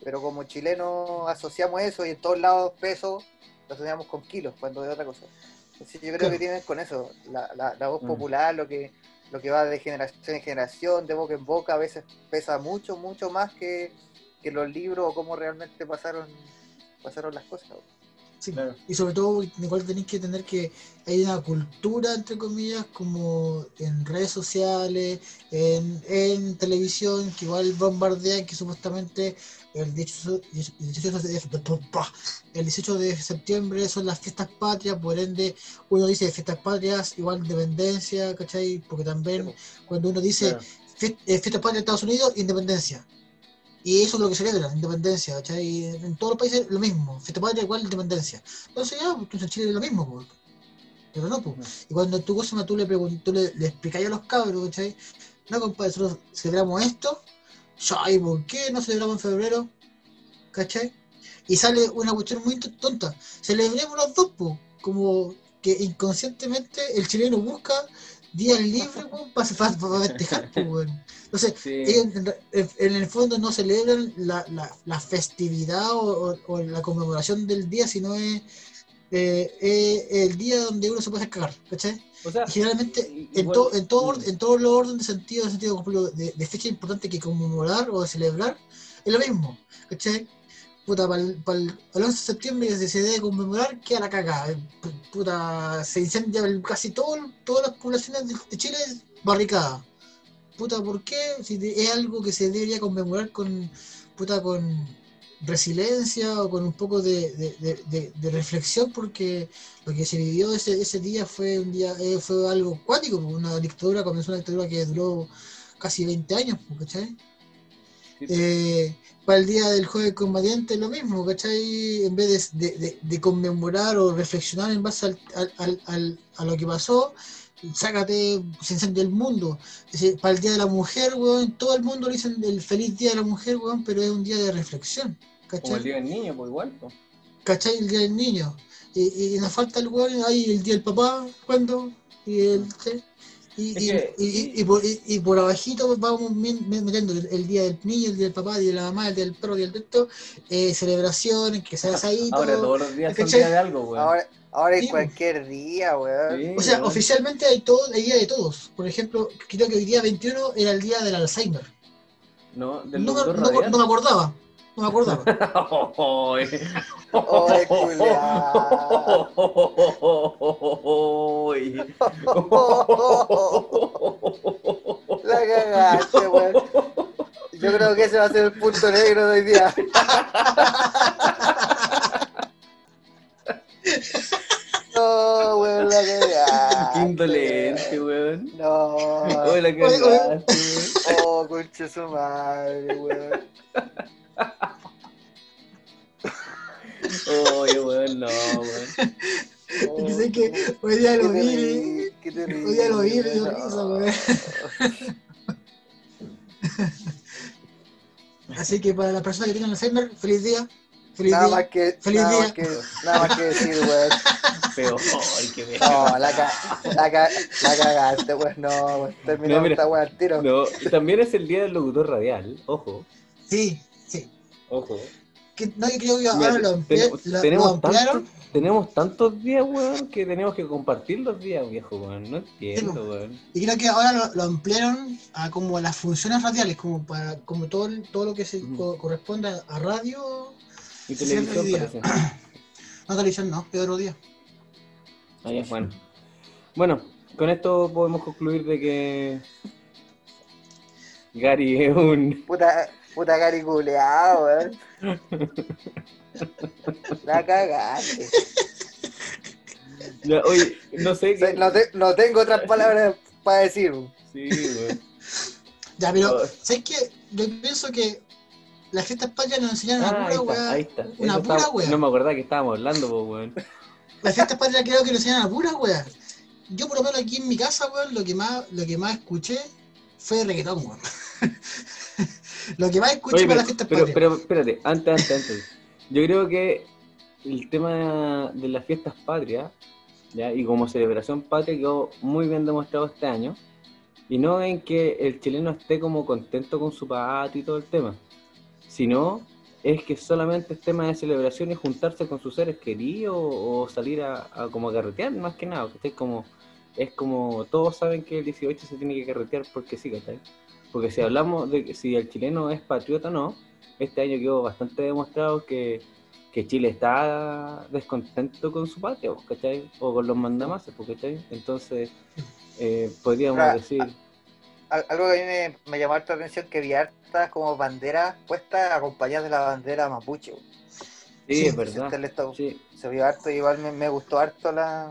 Pero como chilenos asociamos eso y en todos lados peso lo asociamos con kilos, cuando es otra cosa. Entonces yo creo que tiene que ver con eso, la, la, la voz Mm. popular, lo que, lo que va de generación en generación, de boca en boca, a veces pesa mucho, mucho más que, que los libros o cómo realmente pasaron, pasaron las cosas. Sí, Claro. y sobre todo igual tenéis que tener que hay una cultura entre comillas como en redes sociales, en, en televisión que igual bombardean que supuestamente el 18, el 18 de, el 18 de septiembre son las fiestas patrias, por ende uno dice fiestas patrias igual independencia, ¿cachai? Porque también cuando uno dice Claro. "Fies- eh, fiestas patrias de Estados Unidos, independencia. Y eso es lo que celebran, independencia, ¿cachai? En todos los países lo mismo, fiesta patria igual independencia. Entonces ya, pues, entonces en Chile es lo mismo, pues. Pero no, pues. Y cuando tú, cosa, tú le tú le, le explicáis a los cabros, ¿cachai? No, compadre, nosotros celebramos esto, ¿y por qué no celebramos en febrero? ¿Cachai? Y sale una cuestión muy tonta. Celebremos los dos, pues. Como que inconscientemente el chileno busca días libres, para festejar, pues, weón. Entonces, Sí. en, en- en el fondo no celebran la, la, la festividad o, o- o la conmemoración del día, sino es eh, eh, el día donde uno se puede cagar, ¿cachai? O sea, generalmente en, to- en, todo, orden- en todos los órdenes de sentido, de sentido de, de fecha importante que conmemorar o celebrar, es lo mismo, ¿cachai? Puta, para el, 11 de septiembre que se debe conmemorar, queda la cagada. eh, pu- Puta, se incendia el- casi todo, todas las poblaciones de, Chile barricadas. Puta, ¿por qué? Si es algo que se debería conmemorar con, puta, con resiliencia o con un poco de, de- de- reflexión, porque lo que se vivió ese, ese día fue un día eh, fue algo cuático, una dictadura, comenzó una dictadura que duró casi 20 años, ¿cachai? Sí. Eh, para el día del joven combatiente lo mismo, ¿cachai? En vez de, de- de- conmemorar o reflexionar en base al- al- al- a lo que pasó, sácate, se incendia el mundo. Es decir, para el día de la mujer, weón, todo el mundo le dicen el feliz día de la mujer, weón, pero es un día de reflexión, Como el ¿cachai? día del niño, pues igual. pues. ¿Cachai? El día del niño. Y, y nos falta el weón, ahí el día del papá, ¿cuándo? Y el. ¿sí? Y, y- que- y- y- y por, y- y por abajito vamos metiendo el, el día del niño, el día del papá, el día de la mamá, el día del perro, el día del teto, eh, celebraciones, que se hace ahí Ahora todo. todos los días son día de algo, weón. Ahora, ahora Sí, en cualquier día, weón. Sí, O sea, weón. oficialmente hay todo, hay día de todos. Por ejemplo, creo que hoy día 21 era el día del Alzheimer. No, del No, no- no me acordaba. No me acordaba. Oye, culiao. La cagaste, weón. Yo creo que ese va a ser el punto negro de hoy día. No, weón, la cagaste. Qué indolente, weón. No. Oh, la cagaste, weón. Oh, concha su madre, weón. Oye, weón, no, weón. Es que hoy día lo vi. Hoy día lo vi, me dio No. risa, weón. Así que para las personas que tengan Alzheimer, feliz día. Feliz Nada día. más que, Feliz nada, día. Más que, nada más que decir, weón. Feo. Ay, qué feo. No, la, ca la, ca la cagaste, weón. No. Terminó No, esta weón al tiro. No, y también es el día del locutor radial, ojo, Sí, sí. ojo. Que, no, yo creo que ahora lo, tenemos, lo- lo tenemos ampliaron. tantos, tenemos tantos días, weón, que tenemos que compartir los días, viejo, weón. No entiendo, Sí, weón. Y creo que ahora lo, lo ampliaron a como a las funciones radiales, como para como todo, el- todo lo que se co- corresponde a, radio. Y televisión día. No, televisión no, de otro día. Ahí es bueno. Bueno, con esto podemos concluir de que Gary es un Puta, puta cari culeado, weón. La cagaste. Ya, oye, no sé qué. No, te- no tengo otras palabras para decir. Sí, weón. Ya, pero, Oh. ¿sabes qué? Yo pienso que las fiestas patrias nos enseñaron Ah, una ahí pura está, weá. ahí está. Una Eso pura estaba- weá. No me acordaba que estábamos hablando, po, weón. Las fiestas patrias creo que nos enseñaron a pura weá. Yo por lo menos aquí en mi casa, weón, lo que más, lo que más escuché fue reggaetón, weón. Lo que más escuché Oye, para pero, las fiestas pero, patrias. pero espérate, antes, antes, antes. Yo creo que el tema de las fiestas patrias, ¿ya? y como celebración patria quedó muy bien demostrado este año, y no en que el chileno esté como contento con su patria y todo el tema, sino es que solamente es tema de celebración y juntarse con sus seres queridos o salir a, a como a carretear, más que nada, que como es como todos saben que el 18 se tiene que carretear porque sí, ¿cachai? Porque si hablamos de que si el chileno es patriota o no, este año quedó bastante demostrado que, que Chile está descontento con su patria, ¿cachai? O con los mandamases, pues, ¿cachai? Entonces, eh, podríamos Ahora, decir... Al- Algo que a mí me, me llamó harta la atención que vi hartas como banderas puestas acompañadas de la bandera mapuche. Sí, sí, es verdad. Se, Sí, se vio harto y igual me, me gustó harto la...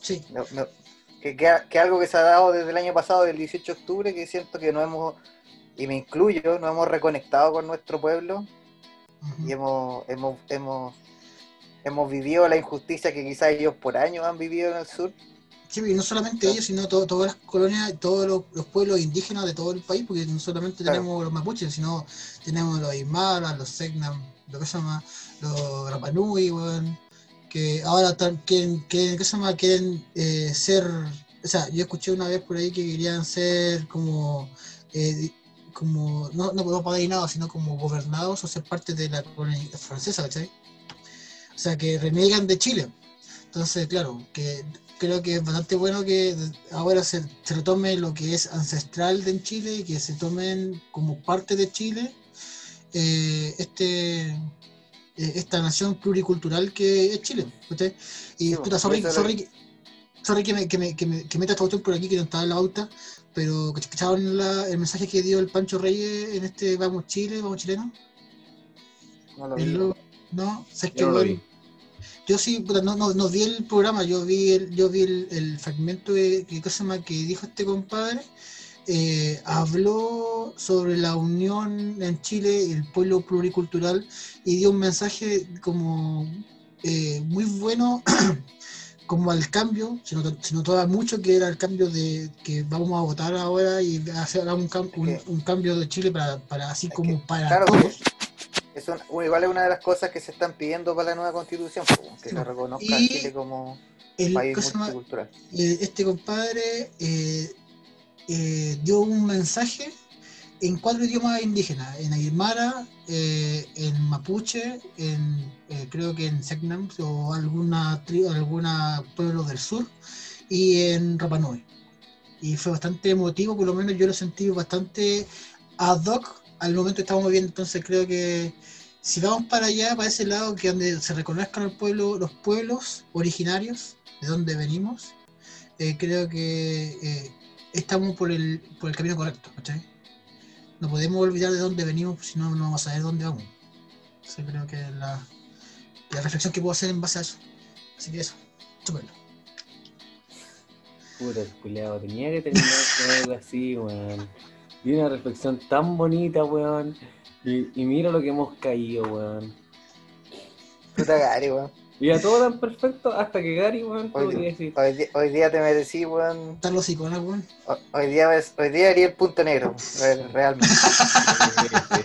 Sí. me- me- que, que, que algo que se ha dado desde el año pasado, del 18 de octubre, que siento que no hemos, y me incluyo, no hemos reconectado con nuestro pueblo y hemos, hemos, hemos, hemos vivido la injusticia que quizás ellos por años han vivido en el sur. Sí, y no solamente ellos, sino todo- todas las colonias, todos los, los pueblos indígenas de todo el país, porque no solamente Claro. tenemos los mapuches, sino tenemos los aymaras, los segnam, lo que se llama, los rapanui, weón, que ahora quieren, quieren, ¿qué se llama? quieren eh, ser, o sea, yo escuché una vez por ahí que querían ser como, eh, como no, no, no padrinados, sino como gobernados o ser parte de la colonia francesa, ¿cachai? O sea, que reniegan de Chile. Entonces, claro, que creo que es bastante bueno que ahora se, se retome lo que es ancestral de en Chile que se tomen como parte de Chile eh, este esta nación pluricultural que es Chile. ¿cachai? Y Sí, puta, pues, sorry, sorry, que, sorry que, me, que, me, que, me, que meta esta cuestión por aquí que no estaba en la pauta, pero ¿cacharon la- el mensaje que dio el Pancho Reyes en este Vamos Chile, Vamos Chileno? No lo vi. no, ¿sabes yo no lo vi. Yo sí, puta, no, no, no vi el programa, yo vi el, yo vi el, el fragmento de, que, que dijo este compadre. Eh, habló sobre la unión en Chile, el pueblo pluricultural, y dio un mensaje como eh, muy bueno como al cambio, se notó, se notaba mucho que era el cambio de que vamos a votar ahora y hacer un, un, un cambio de Chile para, para así Es como que, para claro, todos. Es un- igual es una de las cosas que se están pidiendo para la nueva constitución, pues, que Sí. se reconozca Y Chile como El, país más- multicultural. eh, este compadre eh, eh, dio un mensaje en cuatro idiomas indígenas, en Aymara, eh, en Mapuche, en eh, creo que en Segnam o alguna alguna pueblo del sur y en Rapa Nui. Y fue bastante emotivo, por lo menos yo lo sentí bastante ad hoc al momento que estábamos viendo, entonces creo que si vamos para allá, para ese lado, que donde se reconozcan el pueblo, los pueblos originarios, de donde venimos, creo que estamos por el, por el camino correcto, ¿cachai? No podemos olvidar de dónde venimos, si no, no vamos a saber dónde vamos. Eso creo que es la, la reflexión que puedo hacer en base a eso. Así que eso, chúpenlo. Puta, el culiao, tenía que terminar con algo así, weón. Y una reflexión tan bonita, weón. Y, y mira lo que hemos caído, weón. Puta Gary, weón. Y a todo tan perfecto hasta que Gary, weón, tuvo Hoy, que decir. hoy di- hoy día te merecí, weón. Están los iconos, weón. Ho- Hoy día, hoy día haría el punto negro, re- realmente.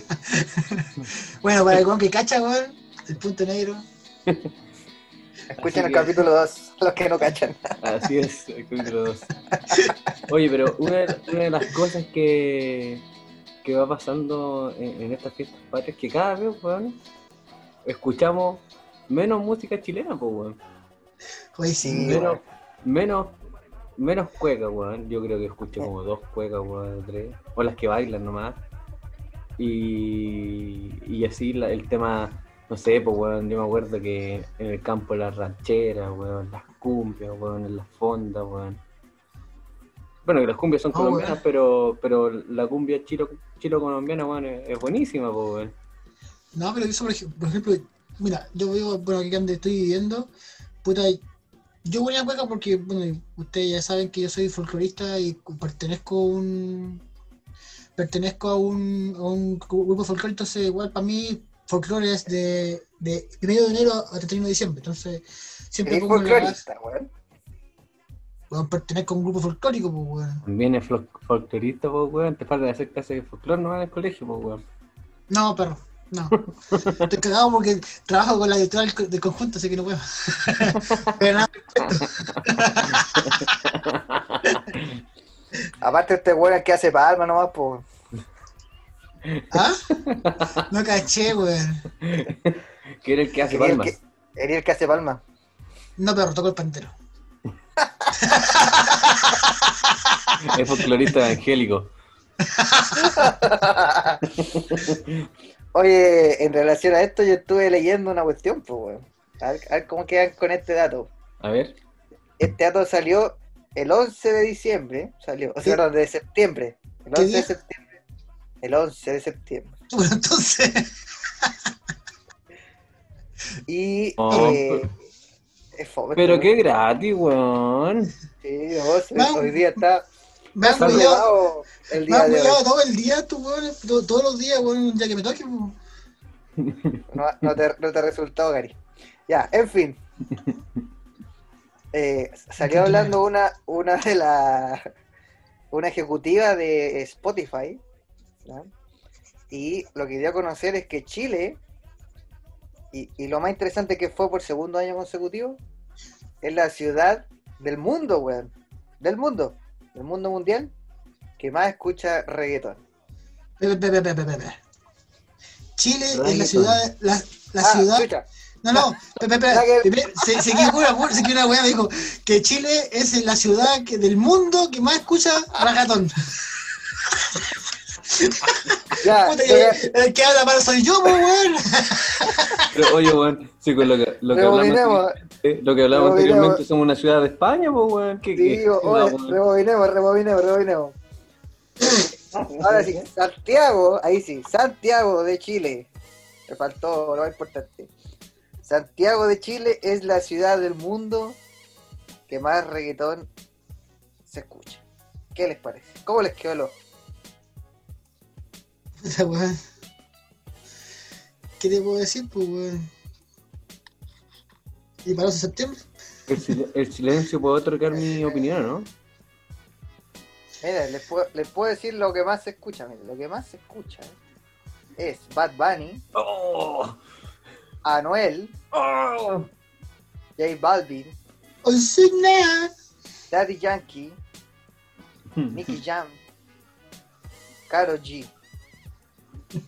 Bueno, para el weón que cacha, weón, el punto negro. Escuchen Así el capítulo 2, los que no cachan. Así es, el capítulo 2. Oye, pero una de, una de las cosas que, que va pasando en, en estas fiestas patrias es que cada vez, weón, escuchamos menos música chilena, pues, weón. Oye, sí. Menos, menos, menos cuecas, weón. Yo creo que escucho como dos cuecas, weón, tres. O las que bailan nomás. Y, y así la- el tema, no sé, pues, weón, yo me acuerdo que en el campo las rancheras, weón, las cumbias, weón, en las fondas, weón. Bueno, que las cumbias son Ah, colombianas, weón. pero, pero la cumbia chilo, chilo colombiana, weón, es, es buenísima, pues, weón. No, pero eso, por ejemplo, mira, yo veo, bueno, aquí donde estoy viviendo, puta, yo voy a cueca porque, bueno, ustedes ya saben que yo soy folclorista y pertenezco a un, pertenezco a un, a un grupo folclórico, entonces igual para mí folclore es de, de primero de enero a 31 de diciembre, entonces siempre pongo folclorista, weón. bueno, pertenezco a un grupo folclórico, pues, weón. También es fol- folclorista, pues, weón. Te falta de hacer clases de folclore nomás en el colegio, pues, weón. No, perro, no. Estoy cagado porque trabajo con la editorial del conjunto, así que no puedo. Pero nada, Aparte, este weón es el que hace palma nomás, pues. ¿Ah? No caché, weón. que era el que hace palmas. que, sería el que hace palma. No, pero toco el pantero. Es folclorista evangélico. Oye, en relación a esto, yo estuve leyendo una cuestión, pues, weón. A ver, a ver cómo quedan con este dato. A ver. Este dato salió el 11 de diciembre, salió, o sea, no, de septiembre. El ¿Qué 11 día? de septiembre. El 11 de septiembre. Bueno, entonces. Y. Oh, eh, es fome, Pero weón. qué gratis, weón. Sí, Vamos. hoy día está. Me han cuidado, el me día han cuidado todo el día, tú, weón. to- Todos los días, weón, día que me toque, weón. No, no te, no te ha resultado, Gary. Ya, en fin. Eh, salió hablando una, una de las. Una ejecutiva de Spotify. ¿ya? Y lo que dio a conocer es que Chile. Y, y lo más interesante que fue por segundo año consecutivo. Es la ciudad del mundo, weón. Del mundo. Del mundo mundial. Que más escucha reggaetón. Pepe, pepe, pepe, pepe. Chile es la ciudad. La, la Ah, ciudad. No, no, Pepe, Pepe, Pepe, se, se equivocó una, se una weá, me dijo que Chile es la ciudad que, del mundo que más escucha ragatón. Ya, Puta, yo el que habla mal soy yo, pues, weón. Pero oye, weón, sí, con lo que, lo que hablamos, eh, lo que hablamos Rebobinemos. anteriormente, somos una ciudad de España, pues, weón. ¿Qué, Sí, qué oye, rebobinemos, rebobinemos, rebobinemos. Ahora sí, Santiago, ahí sí, Santiago de Chile. Me faltó lo más importante. Santiago de Chile es la ciudad del mundo que más reggaetón se escucha. ¿Qué les parece? ¿Cómo les quedó el ojo? Puta, weón. ¿Qué te puedo decir, pues, weón? ¿Y para 11 de septiembre? El, sil- el silencio puede otorgar mi opinión, ¿no? Mira, les puedo, les puedo decir lo que más se escucha. Mira, lo que más se escucha es Bad Bunny, ¡Oh! Anuel, ¡Oh! J Balvin, ¡Ozuna! Daddy Yankee, Nicky Jam, Karol G.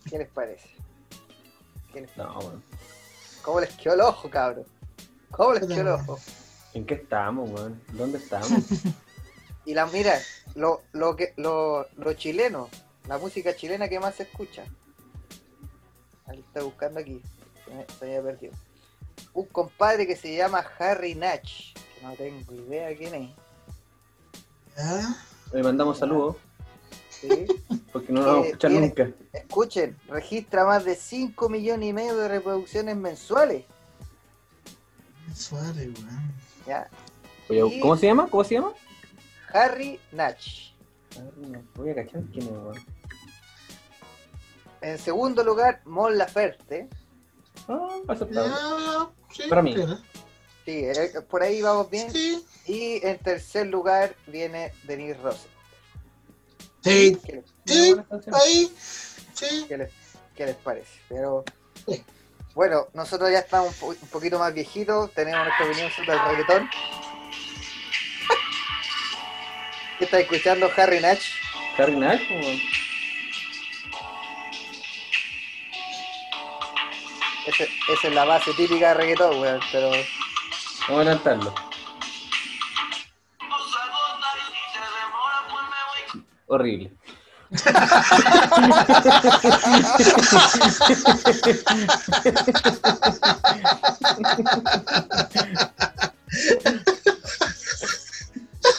¿Qué les parece? ¿Qué les- No, weón. ¿Cómo les quedó el ojo, cabrón? ¿Cómo les quedó el ojo? ¿En qué estamos, weón? ¿Dónde estamos? Y la mira, lo, lo que lo, lo chileno, la música chilena que más se escucha. Ahí está buscando aquí. Se me, se me había perdido. Un compadre que se llama Harry Natch. Que no tengo idea quién es. ¿Ya? Le mandamos saludos, ¿sí? porque no lo vamos a Eh, escuchar tiene- nunca. Escuchen, registra más de 5 millones y medio de reproducciones mensuales. Suave, weón. ¿ya? Oye, ¿Cómo se llama? ¿Cómo se llama? Harry Natch. Voy a cachar quién es, weón. En segundo lugar, Mon Laferte. Ah, aceptable. Ya, sí, Para mí. Sí, eh, por ahí vamos bien. Sí. Y en tercer lugar viene Denise Rose. Sí, ¿Qué, sí, Buena canción. ahí. Sí. qué les, qué les parece? Pero Sí. bueno, nosotros ya estamos un, po- un poquito más viejitos, tenemos nuestra opinión sobre el reggaetón. ¿Qué está escuchando Harry Natch? Harry. Ese- Esa es la base típica de reggaetón, weón, pero Vamos a adelantarlo. Horrible.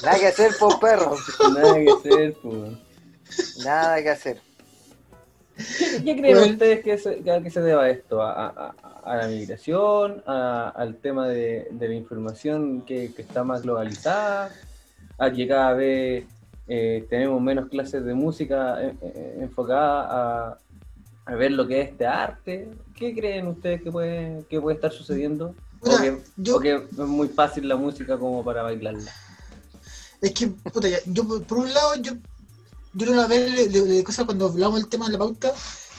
nada que hacer, por perro. Nada que hacer, pues. Nada que hacer. ¿Qué, qué creen Bueno. ustedes que se, que a qué se deba esto? ¿A, a- a- a la migración? ¿A- ¿Al tema de, de la información que, que está más globalizada? ¿A que cada vez eh, tenemos menos clases de música eh, eh, enfocada a, a ver lo que es este arte? ¿Qué creen ustedes que puede, que puede estar sucediendo? ¿O Mira, que, yo- o que es muy fácil la música como para bailarla? Es que, puta, ya, yo por un lado, yo, yo una vez, de, de- cosas cuando hablamos del tema de la pauta,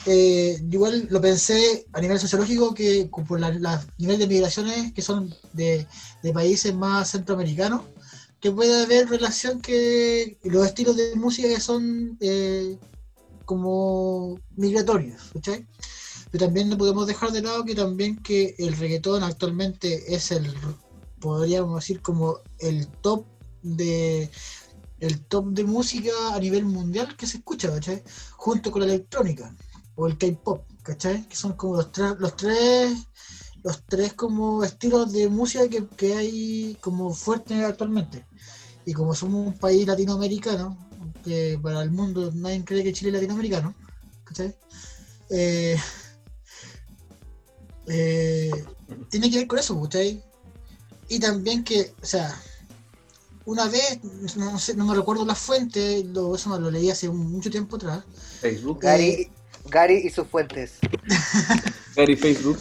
eh, igual lo pensé a nivel sociológico que por la, la nivel de migraciones que son de, de países más centroamericanos, que puede haber relación que los estilos de música que son eh, como migratorios, ¿cachai? Pero también no podemos dejar de lado que también que el reggaetón actualmente es el, podríamos decir, como el top de el top de música a nivel mundial que se escucha, ¿cachai? Junto con la electrónica o el K-pop, ¿cachai? Que son como los tres, los tres, los tres como estilos de música que, que hay como fuertes actualmente. Y como somos un país latinoamericano, que para el mundo nadie cree que Chile es latinoamericano, ¿cachai? Eh, eh, tiene que ver con eso, ¿cachai? Y también que, o sea, una vez, no, sé, no me recuerdo la fuente, lo, eso me lo leí hace un- mucho tiempo atrás. Facebook. Gary, Gary y sus fuentes. Gary Facebook.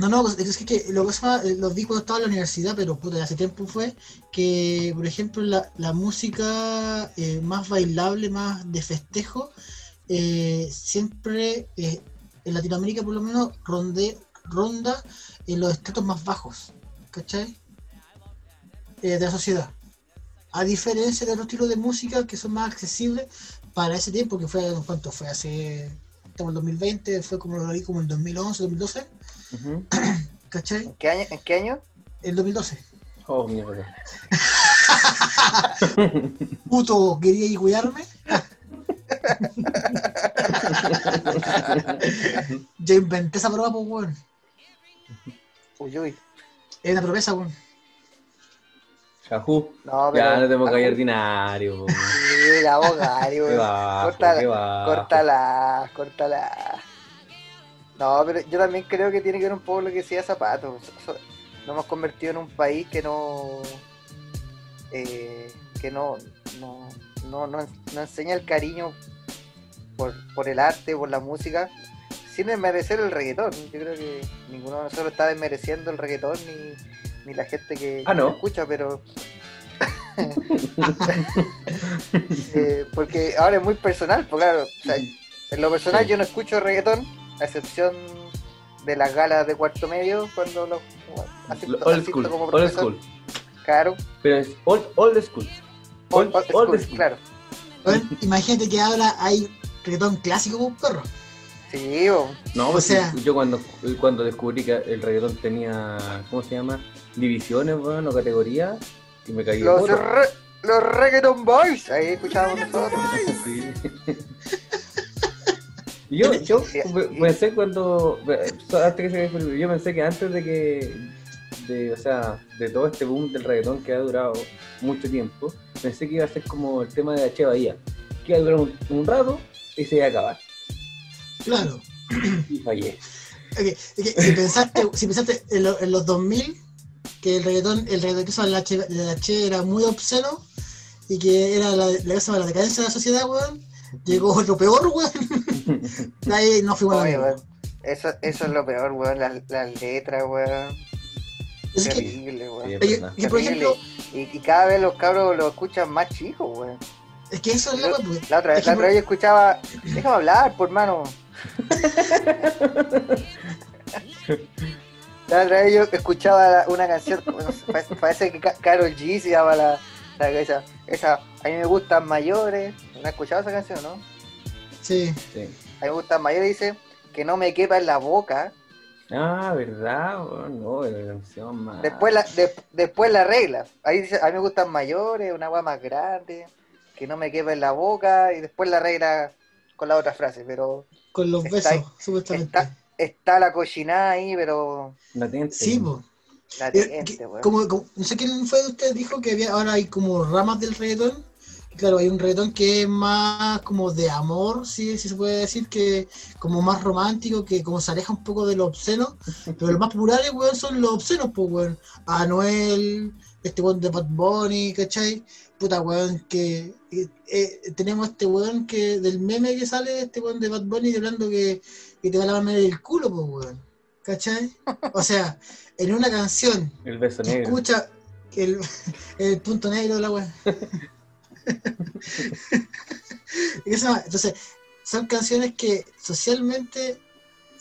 No, no, es que, que lo que eh, lo vi cuando estaba en la universidad, pero puta, hace tiempo fue que, por ejemplo, la, música eh, más bailable, más de festejo, eh, siempre en Latinoamérica por lo menos ronde, ronda en los estratos más bajos, ¿cachai? De la sociedad. A diferencia de otros estilos de música que son más accesibles para ese tiempo, que fue, ¿cuánto fue? Hace, estamos en 2020, fue como lo vi como en 2011, 2012. ¿Cachai? ¿En qué año? ¿En qué año? El 2012. Oh, mierda. Puto, quería ir cuidarme. Yo inventé esa prueba, pues, weón. Uy, uy. Es una promesa, weón. Yahoo. No, pero. Ya no te pongas ordinario. po. Mira, vos, Gary, Qué weón. bajo. córtala, córtala. No, pero yo también creo que tiene que ver un poco lo que decía Zapato. Nos hemos convertido en un país que no. eh, que no no, no, no, no enseña el cariño por, por el arte, por la música, sin desmerecer el reggaetón. Yo creo que ninguno de nosotros está desmereciendo el reggaetón ni, ni la gente que, Ah, escucha, pero. Eh, porque ahora es muy personal, pues claro, o sea, en lo personal yo no escucho reggaetón, a excepción de las galas de cuarto medio, cuando lo asisto, Old asisto school, como old profesor. school. Claro, Pero es old, old school. old, Old, old old school, school. claro. Imagínate que ahora hay reggaetón clásico, pues, perro. Sí, bo. No, O pues sea- sí, yo cuando, cuando descubrí que el reggaetón tenía, ¿cómo se llama? Divisiones, bueno, o categorías, y me caí los, re- los reggaeton boys, ahí escuchábamos nosotros. Sí. Yo, yo pe- pensé cuando. Antes que se yo pensé que antes de que. De, o sea, de todo este boom del reggaetón que ha durado mucho tiempo, pensé que iba a ser como el tema de H. Bahía. Que iba a durar un, un rato y se iba a acabar. Claro. Y fallé. Si pensaste, si pensaste en, lo- en los 2000 que el reggaetón, el reggaetón que usaba la H, era muy obsceno y que era la, la, la decadencia de la sociedad, weón, llegó otro peor, weón. Ahí no fuimos la weón, eso, eso es lo peor, weón, las, las letras, weón. Es que- Terrible, weón. Sí, Oye, verdad. y por Terrible. ejemplo, Y, y cada vez los cabros lo escuchan más chicos, weón. es que eso es la weón, porque- La otra, es vez- que la otra vez yo escuchaba. Déjame hablar, por mano. La otra vez yo escuchaba una canción, no sé, parece, parece que Carol G se llama la, la esa, esa. A mí me gustan mayores. ¿No has escuchado esa canción, no? Sí. Sí. A mí me gustan mayores, dice que no me quepa en la boca. Ah, verdad. No, la más. Después la, de- después la regla. Ahí dice, a mí me gustan mayores, una agua más grande, que no me quepa en la boca, y después la regla con la otra frase, pero Con los Está besos, supuestamente. está, está la cochinada ahí, pero Latente. Sí, po. la Eh, teniente, que- weón. como, como- no sé quién fue de ustedes dijo que había ahora hay como ramas del reggaetón. Claro, hay un reggaetón que es más como de amor, sí, sí se puede decir, que como más romántico, que como se aleja un poco de lo obsceno. Pero los más populares, weón, son los obscenos, pues, weón. Anuel, este weón de Bad Bunny, ¿cachai? Puta, weón, que eh, eh, tenemos este weón que del meme que sale, este weón de Bad Bunny hablando que, que te va a lavar el culo, pues, weón. ¿Cachai? O sea, en una canción El beso que negro. escucha el, el punto negro de la weá. Entonces, son canciones que socialmente,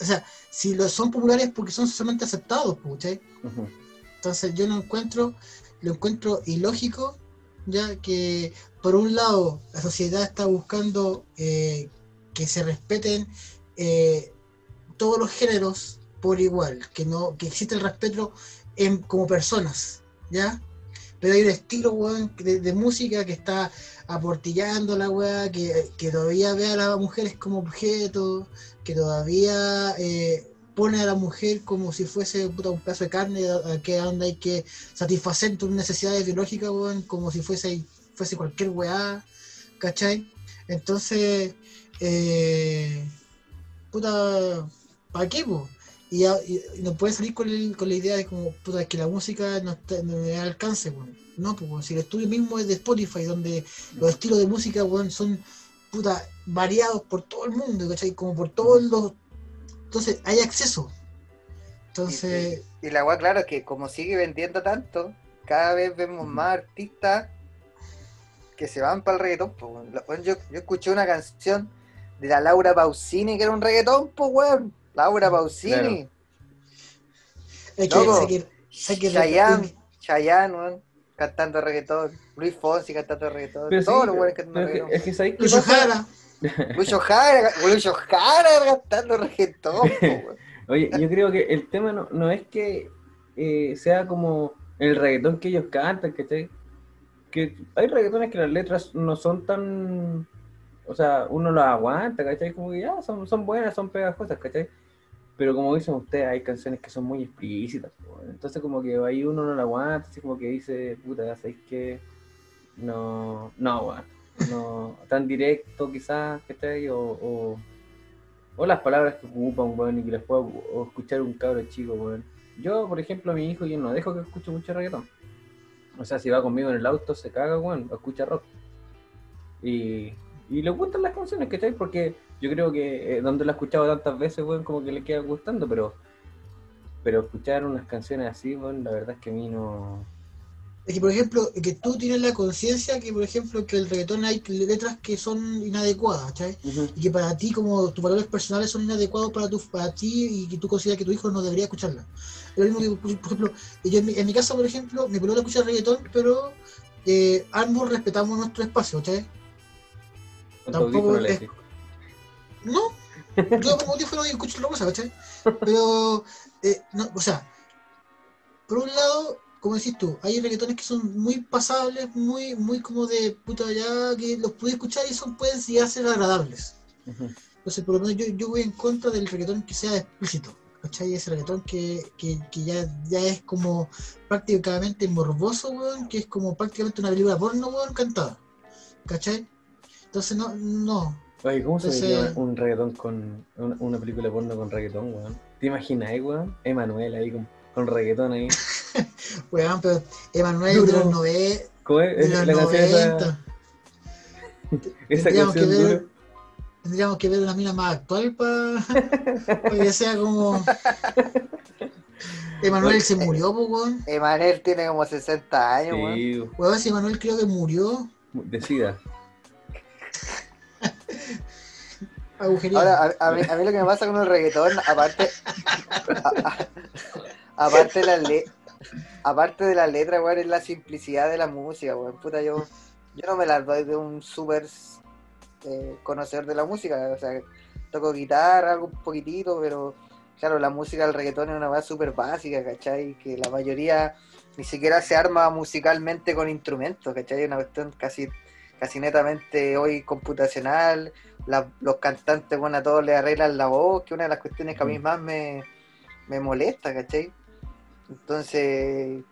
o sea, si lo son populares porque son socialmente aceptados. Ujú. Entonces yo no encuentro, lo encuentro ilógico, ya que por un lado la sociedad está buscando eh, que se respeten eh, todos los géneros por igual, que no, que existe el respeto en, como personas, ¿ya? Pero hay un estilo, weón, de, música que está aportillando la weá, que, que todavía ve a las mujeres como objeto, que todavía eh, pone a la mujer como si fuese puta, un pedazo de carne a- que anda hay que satisfacer tus necesidades biológicas, weón, como si fuese, fuese cualquier weá, ¿cachai? Entonces, eh, puta, ¿para qué, po? Y, y- y no puede salir con, el- con la idea de como, puta, que la música no, está, no al alcance, weón. No, pues, weón, si el estudio mismo es de Spotify, donde los estilos de música, weón, son, puta, variados por todo el mundo, ¿cachai? Como por todos los... Entonces, hay acceso. Entonces, Y, y la weá, claro, es que como sigue vendiendo tanto, cada vez vemos más artistas que se van para el reggaetón. weón, yo, yo escuché una canción de la Laura Pausini que era un reggaetón, pues weón. Laura Pausini. Claro. es que, loco. sé que, sé que- Chayanne, Chayanne, weón, cantando reggaetón. Luis Fonsi cantando reggaetón. Pero sí, Todos los weones cantando pero es que- reggaetón. es que ¿sabéis qué Lucho pasa? Jara, Lucho Jara, Lucho Jara cantando reggaetón. Oye, yo creo que el tema no, no es que eh, sea como el reggaetón que ellos cantan, ¿cachai? Que hay reggaetones que las letras no son tan... O sea, uno las aguanta, ¿cachai? Como que ya, son, son buenas, son pegajosas, ¿cachai? Pero como dicen ustedes, hay canciones que son muy explícitas, entonces como que ahí uno no la aguanta, así como que dice, puta, sabéis que no, no aguanta, no, tan directo quizás, ¿cachai? O, o, o las palabras que ocupan, weón, y que las pueda escuchar un cabro chico, weón. Yo, por ejemplo, a mi hijo, yo no dejo que escuche mucho reggaetón. O sea, si va conmigo en el auto, se caga, weón, escucha rock. Y, y le gustan las canciones, ¿cachai? Porque yo creo que eh, donde lo he escuchado tantas veces, weón, como que le queda gustando, pero pero escuchar unas canciones así, weón, la verdad es que a mí no... es que por ejemplo, que tú tienes la conciencia que por ejemplo que el reggaetón hay letras que son inadecuadas, ¿cachai? y que para ti como tus valores personales son inadecuados para tu, para ti y que tú consideras que tu hijo no debería escucharla. Es lo mismo que, por ejemplo, yo en mi, en mi caso, por ejemplo, mi polola escucha reggaetón, pero eh, ambos respetamos nuestro espacio, tu Tampoco es-. No, yo como audífono y escucho la cosa, ¿cachai? Pero, eh, no, o sea, por un lado, como decís tú, hay reggaetones que son muy pasables, muy, muy como de puta ya, que los pude escuchar y son, pueden llegar a ser agradables. Entonces, por lo menos yo, yo voy en contra del reggaetón que sea explícito. ¿Cachai? Ese reggaetón que, que, que ya, ya es como prácticamente morboso, weón, que es como prácticamente una película porno, weón, cantada. ¿Cachai? Entonces, no, no. Oye, ¿cómo se Entonces- vería un reggaetón con. Una, una película porno con reggaetón, weón? ¿Te imaginas, eh, weón? Emanuel ahí con, con reggaetón ahí. Weón, pero Emanuel de Duro. los 90. ¿Cómo es? De los la canción esa, 90. esa Tendríamos que ver- dura. Tendríamos que ver una mina más actual para que sea como. Emanuel se murió, pues, weón. Emanuel tiene como 60 años, weón. Sí, Weón, si Emanuel creo que murió. decida. Ahora, a, a mí, a mí lo que me pasa con el reggaetón, aparte. a- aparte la le- aparte de la letra, weón, es la simplicidad de la música, weón. Puta, yo, yo no me la doy de un súper eh, conocedor de la música. O sea, toco guitarra, algo un poquitito, pero claro, la música del reggaetón es una base súper básica, ¿cachai? Que la mayoría ni siquiera se arma musicalmente con instrumentos, ¿cachai? Una cuestión casi, casi netamente hoy computacional. La- los cantantes, bueno, a todos les arreglan la voz, que es una de las cuestiones que a mí más me, me molesta, ¿cachai? Entonces,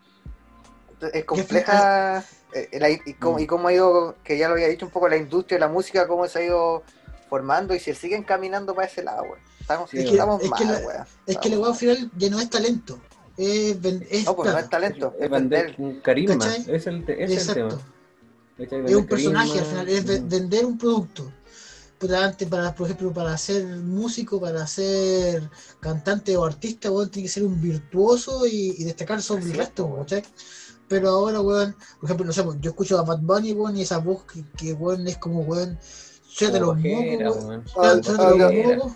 es compleja eh, la- y, cómo, y cómo ha ido, que ya lo había dicho un poco, la industria de la música, cómo se ha ido formando y se siguen caminando para ese lado, weón. Estamos, Es que- estamos es mal, que la- weón. Es que el weón al final ya no es talento. Es, ven- es No, pues no es talento, es vender carisma. Es el, tema. Es un personaje al final, es Mm. vender un producto antes para, por ejemplo, para ser músico, para ser cantante o artista, weón, tiene que ser un virtuoso y, y destacar sobre Así el resto, weón, ¿sí? Pero ahora, weón, por ejemplo, no sé, yo escucho a Bad Bunny, weón, y esa voz que, que weón, es como, weón, suéltate los mocos, los mocos.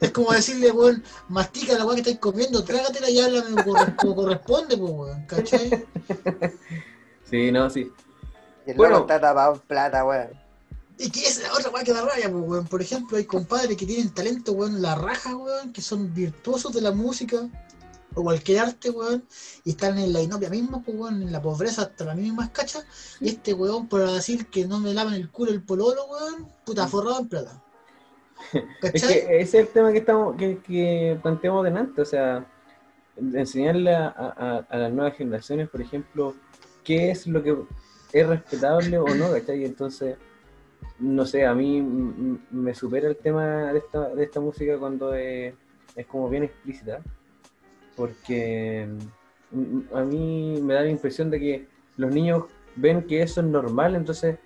Es como decirle, weón, mastica la weón que estáis comiendo, trágatela y háblame como, como corresponde, pues, weón, ¿cachai? Sí, no, sí. Y el Bueno. está tapado en plata, weón. Y que es la otra weá que da rabia, pues, weón. Por ejemplo, hay compadres que tienen talento, weón, la raja, weón, que son virtuosos de la música o cualquier arte, weón, y están en la inopia misma, pues, weón, en la pobreza hasta las mismas cachas. Y este weón, por decir que no me lavan el culo el pololo, weón, puta, forrado en plata. Es ¿Cachai? que ese es el tema que estamos que, que planteamos delante, o sea, enseñarle a, a- a las nuevas generaciones, por ejemplo, qué es lo que es respetable o no, ¿cachai? Entonces, no sé, a mí me supera el tema de esta, de esta música cuando es, como bien explícita, porque a mí me da la impresión de que los niños ven que eso es normal, entonces,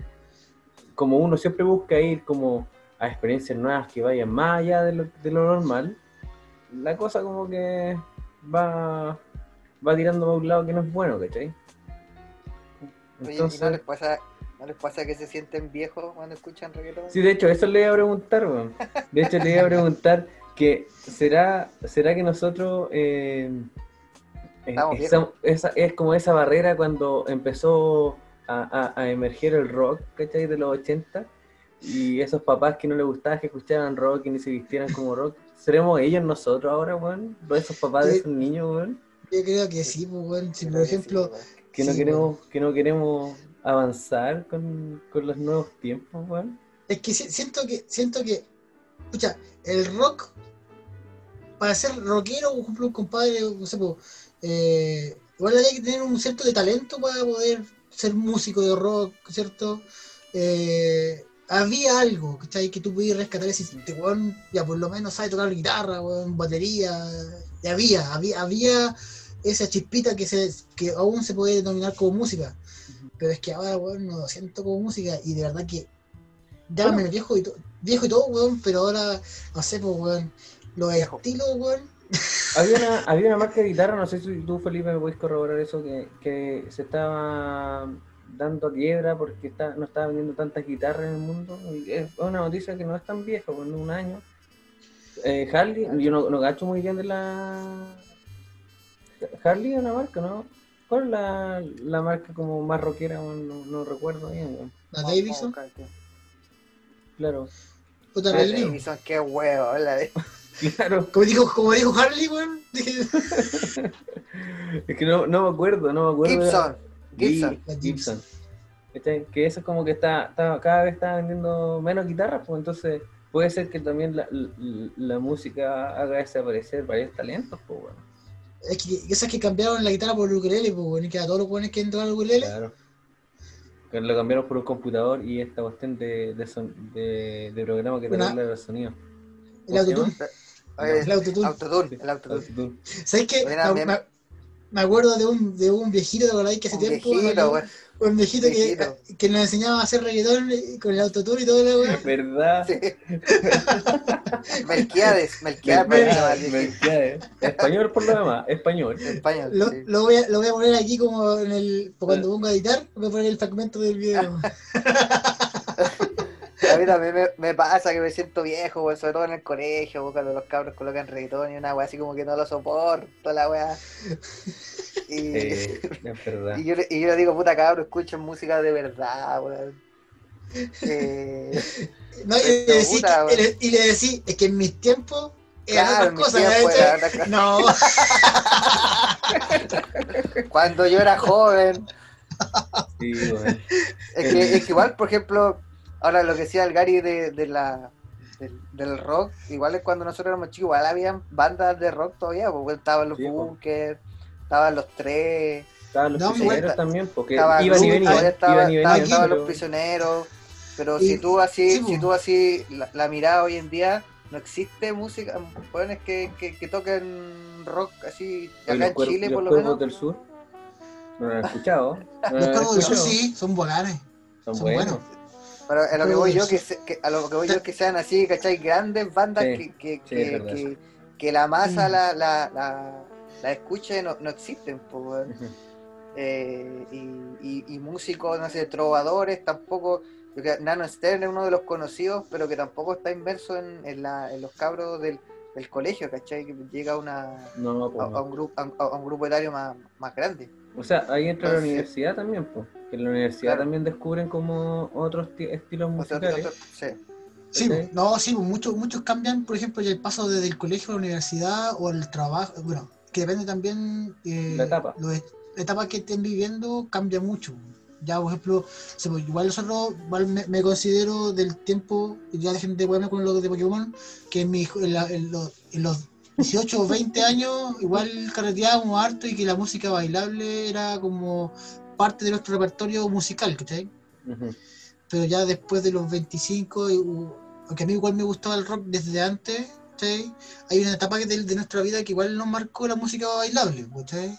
como uno siempre busca ir como a experiencias nuevas que vayan más allá de lo, de lo normal, la cosa como que va, va tirando para un lado que no es bueno, ¿cachai? Oye, ¿y Entonces, no les pasa, no les pasa que se sienten viejos cuando escuchan reggaetón? sí, de hecho, eso le iba a preguntar, weón. De hecho, le iba a preguntar que será, será que nosotros eh, eh, Estamos esa- esa- es como esa barrera cuando empezó a, a- a emerger el rock, ¿cachai? De los 80 y esos papás que no les gustaba que escucharan rock y ni se vistieran como rock, ¿seremos ellos nosotros ahora, weón? Esos papás de esos niños, weón, Yo creo que sí, pues, weón. Si, por sí, que no queremos, que no queremos avanzar con, con los nuevos tiempos, weón. Es que si- siento que, siento que, escucha, el rock, para ser rockero, por ejemplo, un compadre, no sé, po, eh, igual hay que tener un cierto de talento para poder ser músico de rock, ¿cierto? Eh, había algo, ¿cachai? Que tú pudieras rescatar ese weón, ya por lo menos sabe tocar guitarra, weón, batería, y había, había, había esa chispita que se, que aún se puede denominar como música. Pero es que ahora, weón, no lo siento como música, y de verdad que llámame viejo y, viejo y todo, weón, pero ahora, no sé, pues, weón, los Viejo. estilos, weón, Había una, había una marca de guitarra, no sé si tú, Felipe, me puedes corroborar eso, que, que se estaba dando a quiebra porque está, no estaba vendiendo tantas guitarras en el mundo. Y es una noticia que no es tan vieja, pues, en un año. Eh, Harley, yo no, no cacho muy bien de la... Harley es una marca, ¿no? ¿Cuál es la, la marca como más rockera? No, no recuerdo bien, weón. la Davidson. Claro, puta La Davidson. Davidson, qué huevo, la de... claro. Como dijo, como dijo Harley, weón, Es que no, no me acuerdo, no me acuerdo. Gibson, Gibson. Gi- Gibson. ¿cachai? Que eso es como que está, está- cada vez está vendiendo menos guitarras, pues entonces puede ser que también la, la- la música haga desaparecer varios talentos, pues bueno. Es que esas que cambiaron la guitarra por el ukulele, pues bueno, y que a todos los buenos que entran al ukulele. Claro. Que lo cambiaron por un computador y esta cuestión de, de, son- de, de programa que te arregla el sonido. El autotune. El autotune. autotune, el autotune. ¿Sabes qué? Me, acuerdo de un, de un viejito, ¿te acordáis que hace Un tiempo? viejito. Un viejito. Que, que nos enseñaba a hacer reggaetón eh, con el autotune y todo lo weón. ¿Verdad? Sí. Melquiades, Melquiades, me llama el viejito. Melquiades. Español por lo demás, español. Español. Lo, sí. lo voy a, lo voy a poner aquí como en el. Cuando ponga a editar, voy a poner el fragmento del video. A mí también me, me pasa que me siento viejo, weón, sobre todo en el colegio, weón, cuando los cabros colocan reggaetón y una weá así como que no lo soporto, la weá. Y, Eh, es verdad. y, yo, le- y yo le digo, puta cabro, escuchen música de verdad, weón. Eh, No, y, le decí puta, que- y le- y le decí, es que en mis tiempos eran claro, otras cosas, tiempos ¿cachai? era otra cosa. No, cuando yo era joven, Sí. Es que, es que igual, por ejemplo, ahora lo que decía el Gary de, de la, del, del rock, igual es cuando nosotros éramos chicos, igual habían bandas de rock todavía, porque estaban los Sí, po. Bunkers, estaban los tres, Estaban los No, prisioneros igual- también, porque estaba iban y venían, estaba, iban y estaba- venían. estaban los prisioneros, pero Y- si tú así, sí, si tú así la, la mirada hoy en día, no existe música, jóvenes que, que, que toquen rock así, acá en Chile por lo menos. del sur. No lo han escuchado. No lo los Cuervos del Sur escuchado. sí, son volares. Son son buenos. buenos. Pero a lo que voy yo, que, se- que- a lo que voy yo es que sean así, ¿cachai? Grandes bandas Sí, que, que, sí, que, es verdad que, que la masa Mm. la, la, la, la escuche no, no existen, pues. Eh, y, y, y músicos, no sé, trovadores, tampoco. yo creo que Nano Stern es uno de los conocidos, pero que tampoco está inmerso en, en, la, en los cabros del, del colegio, ¿cachai? Que llega a, una, No, pues a un, grupo, a, a un grupo etario más, más grande. O sea, ahí entra la universidad también, pues. Que en la universidad Claro. también descubren como otros ti- estilos musicales. otro- sí. No, sí, muchos, muchos cambian, por ejemplo, ya el paso desde el colegio a la universidad o el trabajo, bueno, que depende también eh, La etapa. la etapa que estén viviendo cambia mucho. Ya, por ejemplo, igual nosotros, igual me, me considero del tiempo, ya dejen de ponerme con lo de Pokémon, que en, mi, en, la- en los, en los 18 o 20 años igual carreteábamos harto y que la música bailable era como parte de nuestro repertorio musical, ¿cachai? Ujú. pero ya después de los 25, y, uh, aunque a mí igual me gustaba el rock desde antes, ¿cachai? hay una etapa de, de nuestra vida que igual nos marcó la música bailable, ¿cachai?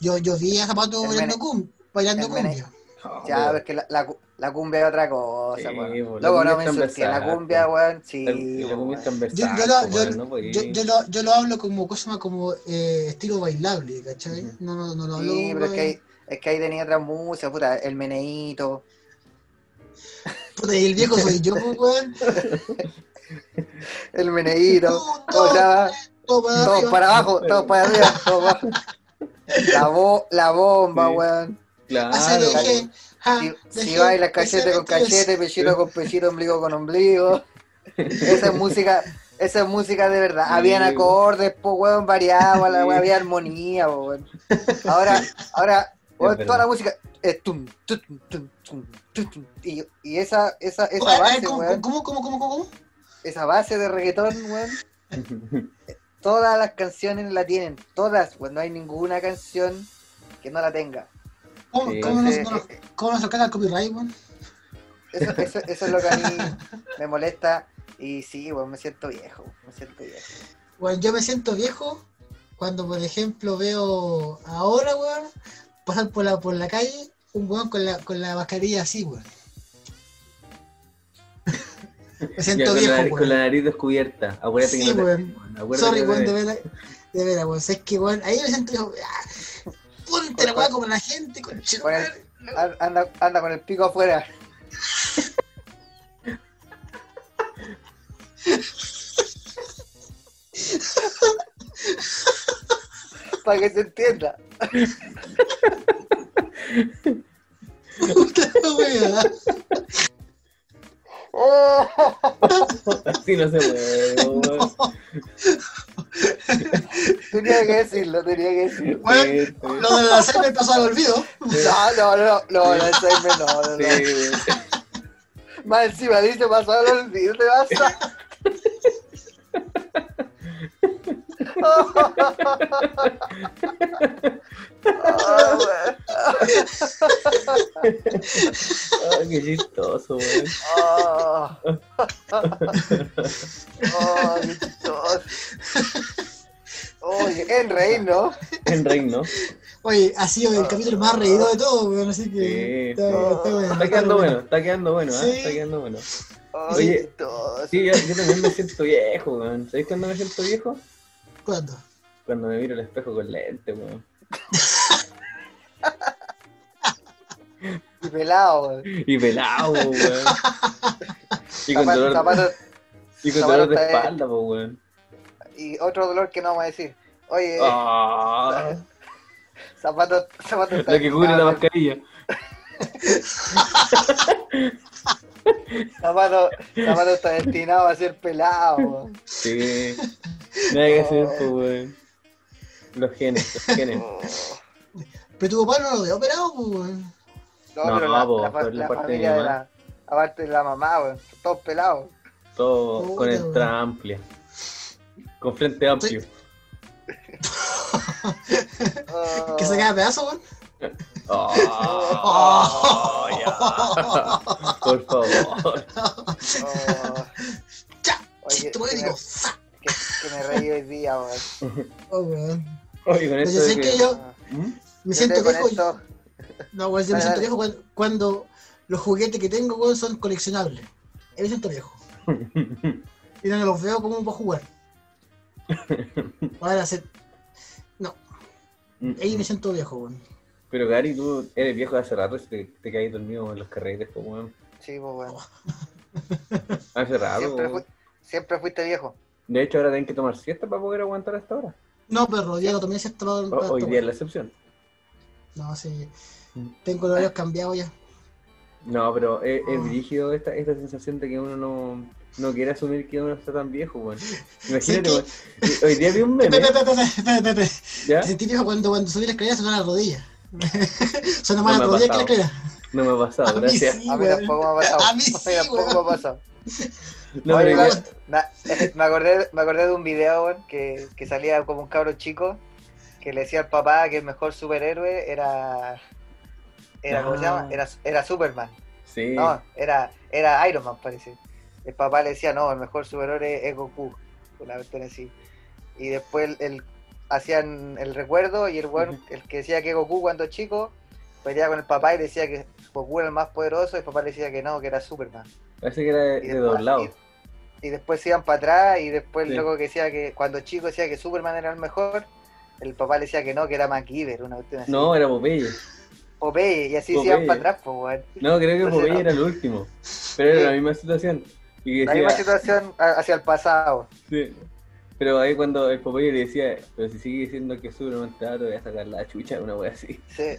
Yo, yo vi a Zapato El bailando, cum- bailando cumbia. Oh, Ya, pero- pero es que la, la, cu- la cumbia es otra cosa, Sí, weón. pues, la Luego cumbia no me insulté, la cumbia, pues. weón, sí. La- la cumbia Yo, lo, pues, yo, weón, no podí- yo, yo lo, yo lo hablo como cosa más como eh, estilo bailable, ¿cachai? No, no, no lo hablo Sí, pero es que, es que ahí tenía otra música, puta, el meneíto. Puta, y el viejo soy yo, pues, weón. El meneíto. Todo, O sea, todo para todos arriba. para abajo, todos para arriba, todos para abajo. La, bo- la bomba, Sí. weón. Claro, dejé, ja, Si, si dejé baila de cachete con cachete, pechito con pechito, ombligo con ombligo. Esa es música, esa es música de verdad. Sí, Habían weón. acordes, po, weón, variaba, la Sí. weón, había armonía, po, weón. Ahora, ahora, weón, toda la música es tum, tum, tum, tum, tum, tum. Y, y esa, esa, esa base, ¿Cómo, weón, cómo, cómo, cómo, cómo? Esa base de reggaetón, weón, todas las canciones la tienen, todas, weón, no hay ninguna canción que no la tenga. ¿Cómo, Sí. cómo nos, Entonces, nos- cómo nos sacan el copyright, weón? Eso, eso, eso es lo que a mí me molesta. Y sí, weón, me siento viejo. Me siento viejo. Bueno, yo me siento viejo cuando, por ejemplo, veo ahora, weón, pasar por la, por la calle un weón con la, con la mascarilla así, weón. Me Ya, siento con, la, viejo, con la nariz descubierta. Acuérdate Sí, que no te- Sorry, weón, de veras, de veras, weón. Es que, weón, ahí me siento viejo. ah, Ponte la weón como la gente, con el- an- anda, anda con el pico afuera. Para que se entienda. Puta la weá. Así no se puede. Tenía que decirlo, tenía que decirlo. Bueno, Sí, lo del Alzheimer pasó al olvido. No, no, no, no, el Alzheimer no, no, no. Sí. Más encima dice pasó al olvido, te vas a... Ah, weón. Ah, qué chistoso, weón. Ah. Ah, qué chistoso. Oye, en reír, ¿no? En reino. Oye, ha sido el capítulo más reído de todo, weón, así que. Sí. está, está bueno, Está quedando bueno. bueno, está quedando bueno, ¿ah? Sí. Está quedando bueno. Oye, qué chistoso. Sí, yo, yo también me siento viejo, weón. ¿Sabéis cuándo me siento viejo? ¿Cuándo? Cuando me miro al espejo con lente, weón. Y pelado, weón. Y pelado, weón. Y con dolor, zapato- y con dolor de espalda, pues, weón. y otro dolor que no vamos a decir. Oye, Ah, zapato, zapato está la que cubre la mascarilla. Zapato, zapato está destinado a ser pelado. weón. Sí. Nada que hacer, pues, weón. Los genes, los genes. Pero tu papá no lo había operado, pues, weón. No, No, pero la, po, la por la la parte de mi familia de aparte de la mamá, weón, todos pelados. Todo Puta, con entrada amplia. Con frente amplio. Ah, Que se queda pedazo, weón. Oh, ya. Por favor. ah. Ya, Oye, chiste que me, que, que me reí hoy día, weón. Oh, weón. Oye, con yo de sé que yo ¿Mm? me Yo siento viejo. esto- No, weón, yo me siento viejo cuando, cuando los juguetes que tengo, weón, son coleccionables. Ahí me siento viejo. Y no los veo como para jugar. Ahora hacer. No, ahí me siento viejo, weón. Pero Gary, tú eres viejo de hace rato si te, te caes dormido en los carretes, pues, weón. Sí, pues, weón. Hace rato, Siempre, weón. fui- siempre fuiste viejo. De hecho, ahora tienen que tomar siesta para poder aguantar hasta ahora. No, perro, hoy día no tomé siesta para- para O- hoy día es la excepción. No, sí. Mm. Tengo los horarios cambiados ya. No, pero es, es Oh. brígido esta, esta sensación de que uno no, no quiere asumir que uno está tan viejo, weón. Imagínate, weón. Hoy día vi un meme. Me sentí viejo cuando, cuando subí la escalera sonaba la rodilla. Suena más me rodilla que la. No me ha pasado, A mí gracias. sí, A mí tampoco me ha pasado. A mí sí, tampoco me ha pasado. No, Oye, ya- na- me, acordé, me acordé de un video weón, que, que salía como un cabro chico que le decía al papá que el mejor superhéroe era. era ¿Cómo se llama? Ah. Era, era Superman. sí. No, era, era Iron Man, parece. El papá le decía, no, el mejor superhéroe es Goku. Una cuestión así. Y después el, el- hacían el recuerdo y el weón, el que decía que Goku cuando chico, peleaba con el papá y le decía que Goku era el más poderoso y el papá le decía que no, que era Superman. Parece que era de, de doblado. y- y después se iban para atrás y después Sí. el loco que decía que cuando chico decía que Superman era el mejor, el papá le decía que no, que era MacGyver, una cuestión así. No, era Popeye. Popeye, y así se iban para atrás, pues weón. No, creo que Entonces, Popeye no. era el último. Pero era la misma situación. Y La misma situación hacia el pasado. sí. Pero ahí cuando el Popeye le decía, pero si sigue diciendo que Superman te voy a sacar la chucha, una wea así. Sí.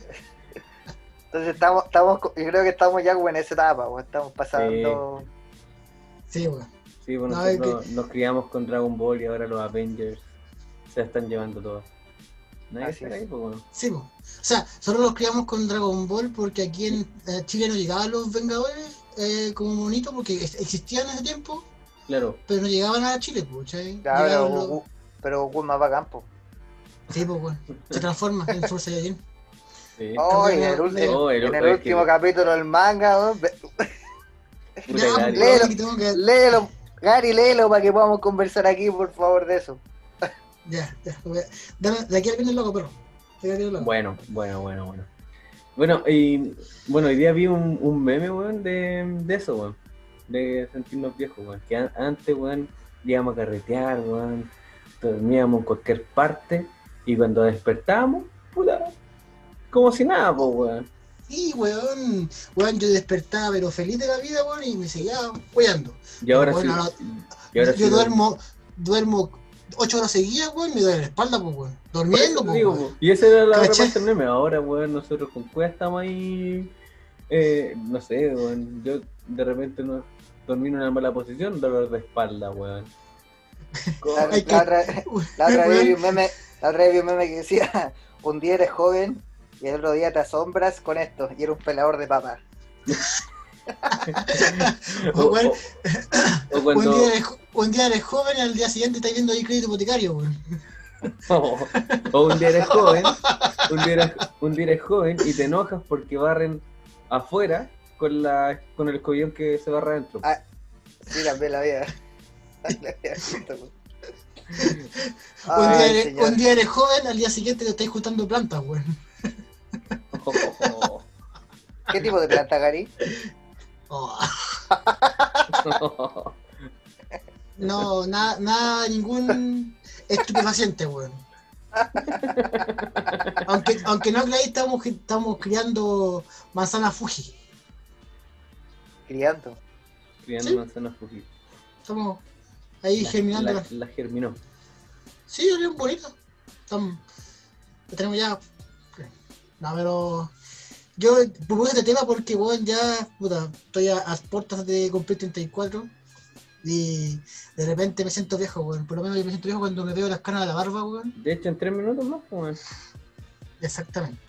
Entonces estamos, estamos, yo creo que estamos ya en esa etapa, weón. estamos pasando. Sí. Sí, pues No, nosotros es nos criamos con Dragon Ball y ahora los Avengers se están llevando todo. Así es. ahí, pues, bueno. Sí, po. O sea, solo nos criamos con Dragon Ball porque aquí en eh, Chile no llegaban los Vengadores eh, como bonito porque ex- existían en ese tiempo, Claro, pero no llegaban a Chile, pues, ¿cachai? Ya, pero los- Goku, pero Goku es más bacán, po. Sí, pues, weón. Se transforma en Super Saiyajin. sí. Oh, y en el, Oh, el- en el último que- capítulo del manga, Ya, Gary. léelo. que léelo, Gary, léelo para que podamos conversar aquí, por favor, de eso. Ya, ya. Dame, de aquí al viene el loco, perro. El loco. Bueno, bueno, bueno, bueno. Bueno, y bueno, hoy día vi un, un meme, weón, de, de eso, weón. De sentirnos viejos, weón. Que an- antes, weón, íbamos a carretear, weón. Dormíamos en cualquier parte. Y cuando despertábamos, puta, como si nada, pues, weón. Sí, weón. Weón, yo despertaba, pero feliz de la vida, weón, y me seguía weando. Y ahora sí. ahora- Y ahora yo sí, duermo, duermo ocho horas seguidas, weón, me duele la espalda, pues, weón. Durmiendo, pues, digo, weón. Y esa era la parte meme. Ahora, weón, nosotros con cueva estamos ahí. eh, no sé, weón. Yo de repente no dormí en una mala posición, dolor de espalda, weón. La, otra, la otra vez vi un meme, la otra vez vi un meme que decía, un día eres joven y el otro día te asombras con esto, y era un pelador de papas. O, o- o un, día eres, jo- un día eres joven y al día siguiente estás viendo ahí crédito hipotecario, weón. O, o un día eres joven, un día eres, un día eres joven y te enojas porque barren afuera con la con el escobión que se barra adentro. Ah, sí, la vida. La vida weón. un, día eres, un día eres joven, al día siguiente te estáis juntando plantas, weón. ¿Qué tipo de planta, Gary? Oh, no, nada, nada, ningún estupefaciente, weón. Aunque, aunque no creáis, estamos, estamos criando manzana Fuji. Criando. Criando Sí. manzanas Fuji. Estamos ahí La- germinando. la, las- la germinó. Sí, es bonito. Estamos, tenemos ya. No, pero yo propuse este tema porque, weón, ya, puta, estoy a, a puertas de cumplir 34 y de repente me siento viejo, weón. Por lo menos yo me siento viejo cuando me veo las canas de la barba, weón. De hecho, en tres minutos más, pues, Exactamente.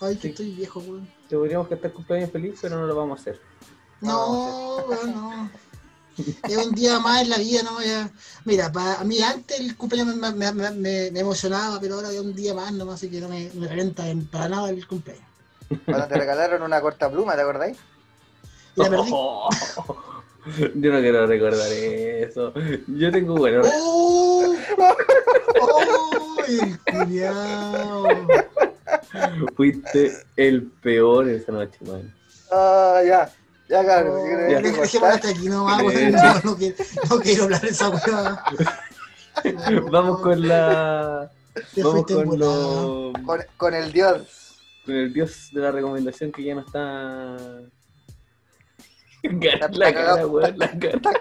Ay, que Sí. estoy viejo, weón. Te podríamos cantar cumpleaños feliz, pero no lo vamos a hacer. No, no. Es un día más en la vida, ¿no? Ya. Mira, para a mí antes el cumpleaños me, me- me- me- me emocionaba, pero ahora es un día más nomás, así que no me, me renta en- para nada el cumpleaños. Cuando te regalaron una corta pluma, ¿te acordáis? La perdí. Yo no quiero recordar eso. Yo tengo, bueno, ¡Oh! ¡Oh! El culiao. fuiste el peor esa noche, man. Ah, ya. Ya, cabrón. Oh, dejémoslo cortar. hasta aquí nomás, weón. No, no quiero, no quiero hablar de esa weá. Vamos con la. Te Vamos con, lo, Con, con el dios. con el dios de la recomendación que ya no está. La cara, la cara.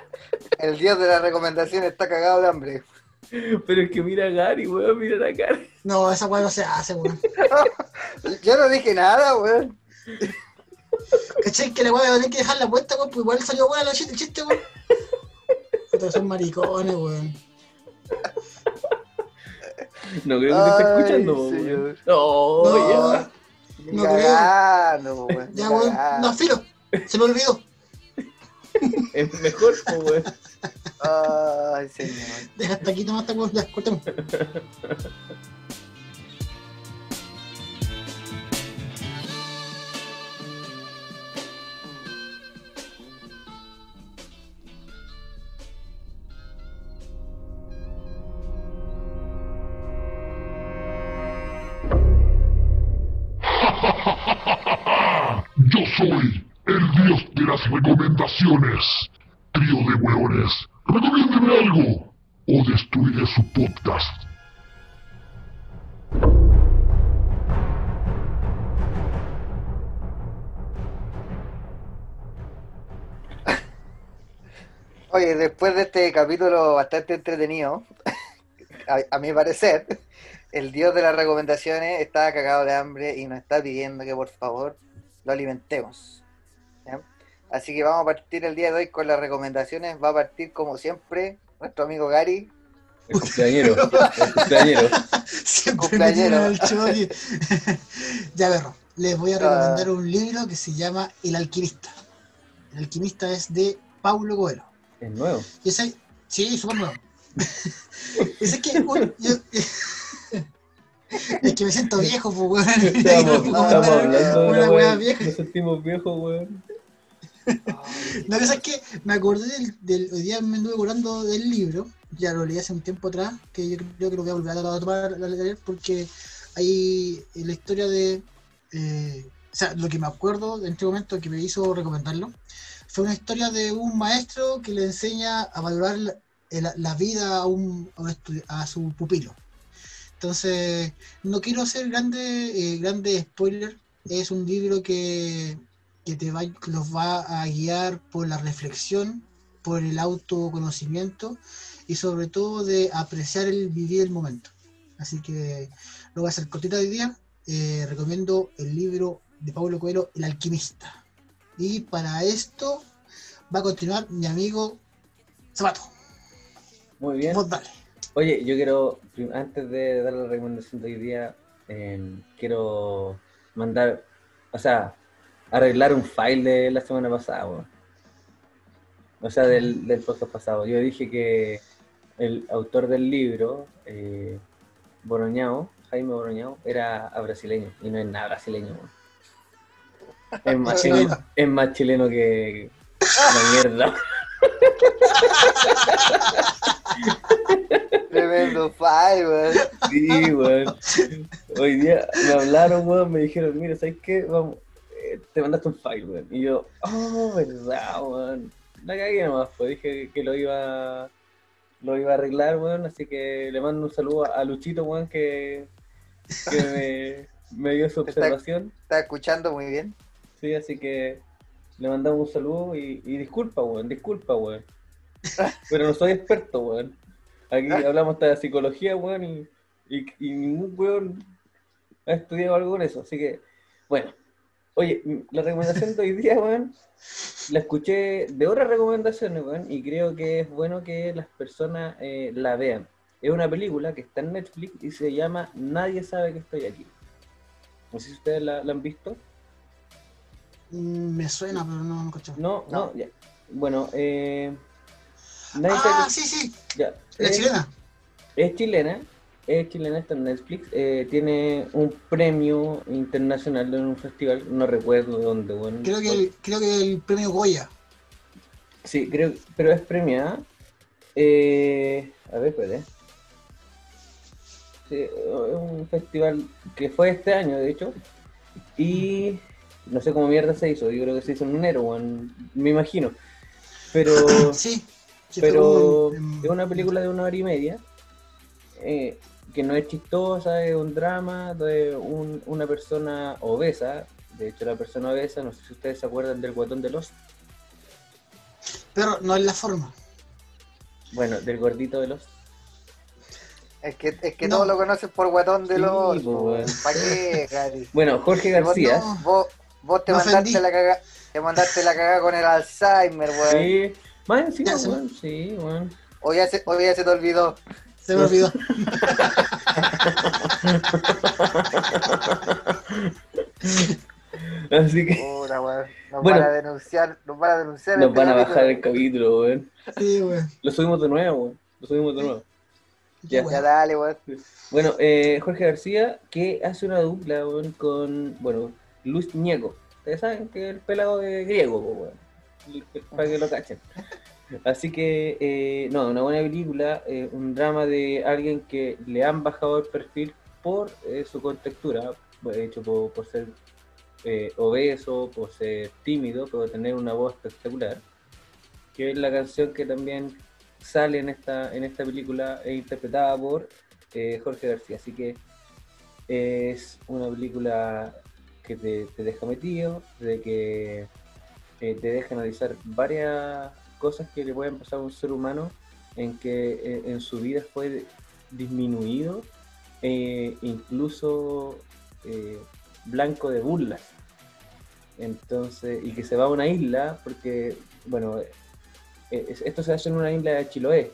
El dios de la recomendación está cagado de hambre. Pero es que mira a Gary, weón, mira la cara. No, esa weá no se hace, weón. Yo no dije nada, weón. ¿Cachai? Que la weá va a tener que dejar la puesta, weón, pues igual salió buena la chiste, chiste, weón. Puta, son maricones, weón. No creo que te esté escuchando, weón. No, No, ya. No creo. weón. ya, weón. No, filo. Se me olvidó. Es mejor, weón. Ay, señor. Deja hasta aquí nomás, cortemos. recomendaciones. Trío de hueones, recomiéndeme algo o destruiré su podcast. Oye, después de este capítulo bastante entretenido, a, a mi parecer, el dios de las recomendaciones está cagado de hambre y nos está pidiendo que por favor lo alimentemos. Así que vamos a partir el día de hoy con las recomendaciones. Va a partir como siempre nuestro amigo Gary. El cumpleañero. El cumpleañero. Siempre Cumpleañero. choque. ya, perro. Les voy a Ah. recomendar un libro que se llama El Alquimista. El Alquimista es de Paulo Coelho. Es nuevo. Y ese, sí, súper nuevo. es que, un- yo- es que me siento viejo, pues, weón. Estamos, estamos hablando de una una weá weá. vieja. Nos sentimos viejos, weón. La cosa es que me acordé del, del- hoy día me anduve acordando del libro, ya lo leí hace un tiempo atrás, que yo creo que lo voy a volver a tomar leer porque hay en la historia de, eh, o sea, lo que me acuerdo en este momento que me hizo recomendarlo, fue una historia de un maestro que le enseña a valorar la, vida a, un, a, su pupilo. Entonces, no quiero hacer grande, eh, grande spoiler, es un libro que que te va, que los va a guiar por la reflexión, por el autoconocimiento y sobre todo de apreciar el vivir el momento. Así que lo voy a hacer cortita hoy día. Eh, recomiendo el libro de Pablo Coelho, El alquimista. Y para esto va a continuar mi amigo Zapato. Muy bien. Vos dale. Oye, yo quiero, antes de dar la recomendación de hoy día, eh, quiero mandar, o sea, arreglar un file de la semana pasada, weón. O sea, del, del podcast pasado. Yo dije que el autor del libro, eh, Boroñao, Jaime Boroñao, era brasileño, y no es nada brasileño, weón. Es más, Chileno. es más chileno que la mierda. Tremendo file, weón. Sí, weón. Hoy día me hablaron, weón, me dijeron, mira, ¿sabes qué? Vamos, te mandaste un file, weón. Y yo, oh, verdad, weón. La cagué nomás, pues dije que lo iba, lo iba a arreglar, weón. Así que le mando un saludo a Luchito, weón, que, que me, me dio su observación. Está escuchando muy bien. Sí, así que le mandamos un saludo y, y disculpa, weón, disculpa, weón. Pero no soy experto, weón. Aquí hablamos hasta de psicología, weón, y, y, y ningún weón ha estudiado algo con eso. Así que, bueno. Oye, la recomendación de hoy día, weón, la escuché de otras recomendaciones, weón, y creo que es bueno que las personas eh, la vean. Es una película que está en Netflix y se llama Nadie sabe que estoy aquí. No sé si ustedes la, la han visto. Mm, Me suena, pero no me escucho. No, no, No. ya. Bueno, eh, nadie sabe Ah, que- sí, sí. ya. La Es- chilena. Es chilena, es chilena, está en Netflix, eh, tiene un premio internacional en un festival, no recuerdo de dónde, bueno. Creo que el, creo que el premio Goya. Sí, creo, pero es premiada. Eh, a ver, espérate. Sí, es un festival que fue este año, de hecho, y no sé cómo mierda se hizo, yo creo que se hizo en enero, weón, me imagino. Pero... Sí. sí, pero fue en- en- es una película de una hora y media eh, que no es chistosa, es un drama de un- una persona obesa. De hecho, la persona obesa, no sé si ustedes se acuerdan del guatón de los. Pero no es la forma. Bueno, del gordito de los. Es que, es que No. todos lo conocen por guatón de Sí, los. pues, weón. ¿Para qué, Gary? Bueno, Jorge Vos, García. no. vos, vos te mandaste la caga, te mandaste la cagada con el Alzheimer, weón. Sí, weón, sí, weón. O ya se, o ya se te olvidó. Se me olvidó. Así que. Nos Bueno. van a denunciar, nos van a denunciar. nos van a bajar el capítulo, weón. Sí, weón. Lo subimos de nuevo, weón. Lo subimos de nuevo. Ya. Dale, weón. Bueno, eh, Jorge García, que hace una dupla weón, con, bueno, Luis Ñeco. Ustedes saben que es el pelado de griego, weón. Para que lo cachen. Así que, eh, no, una buena película, eh, un drama de alguien que le han bajado el perfil por eh, su contextura, de hecho por, por ser obeso, por ser tímido, por tener una voz espectacular, que es la canción que también sale en esta, en esta película e interpretada por Jorge García. Así que es una película que te, te deja metido, de que te deja analizar varias cosas que le pueden pasar a un ser humano en que eh, en su vida fue disminuido, eh, incluso eh, blanco de burlas. Entonces, y que se va a una isla, porque, bueno, eh, es- esto se hace en una isla de Chiloé.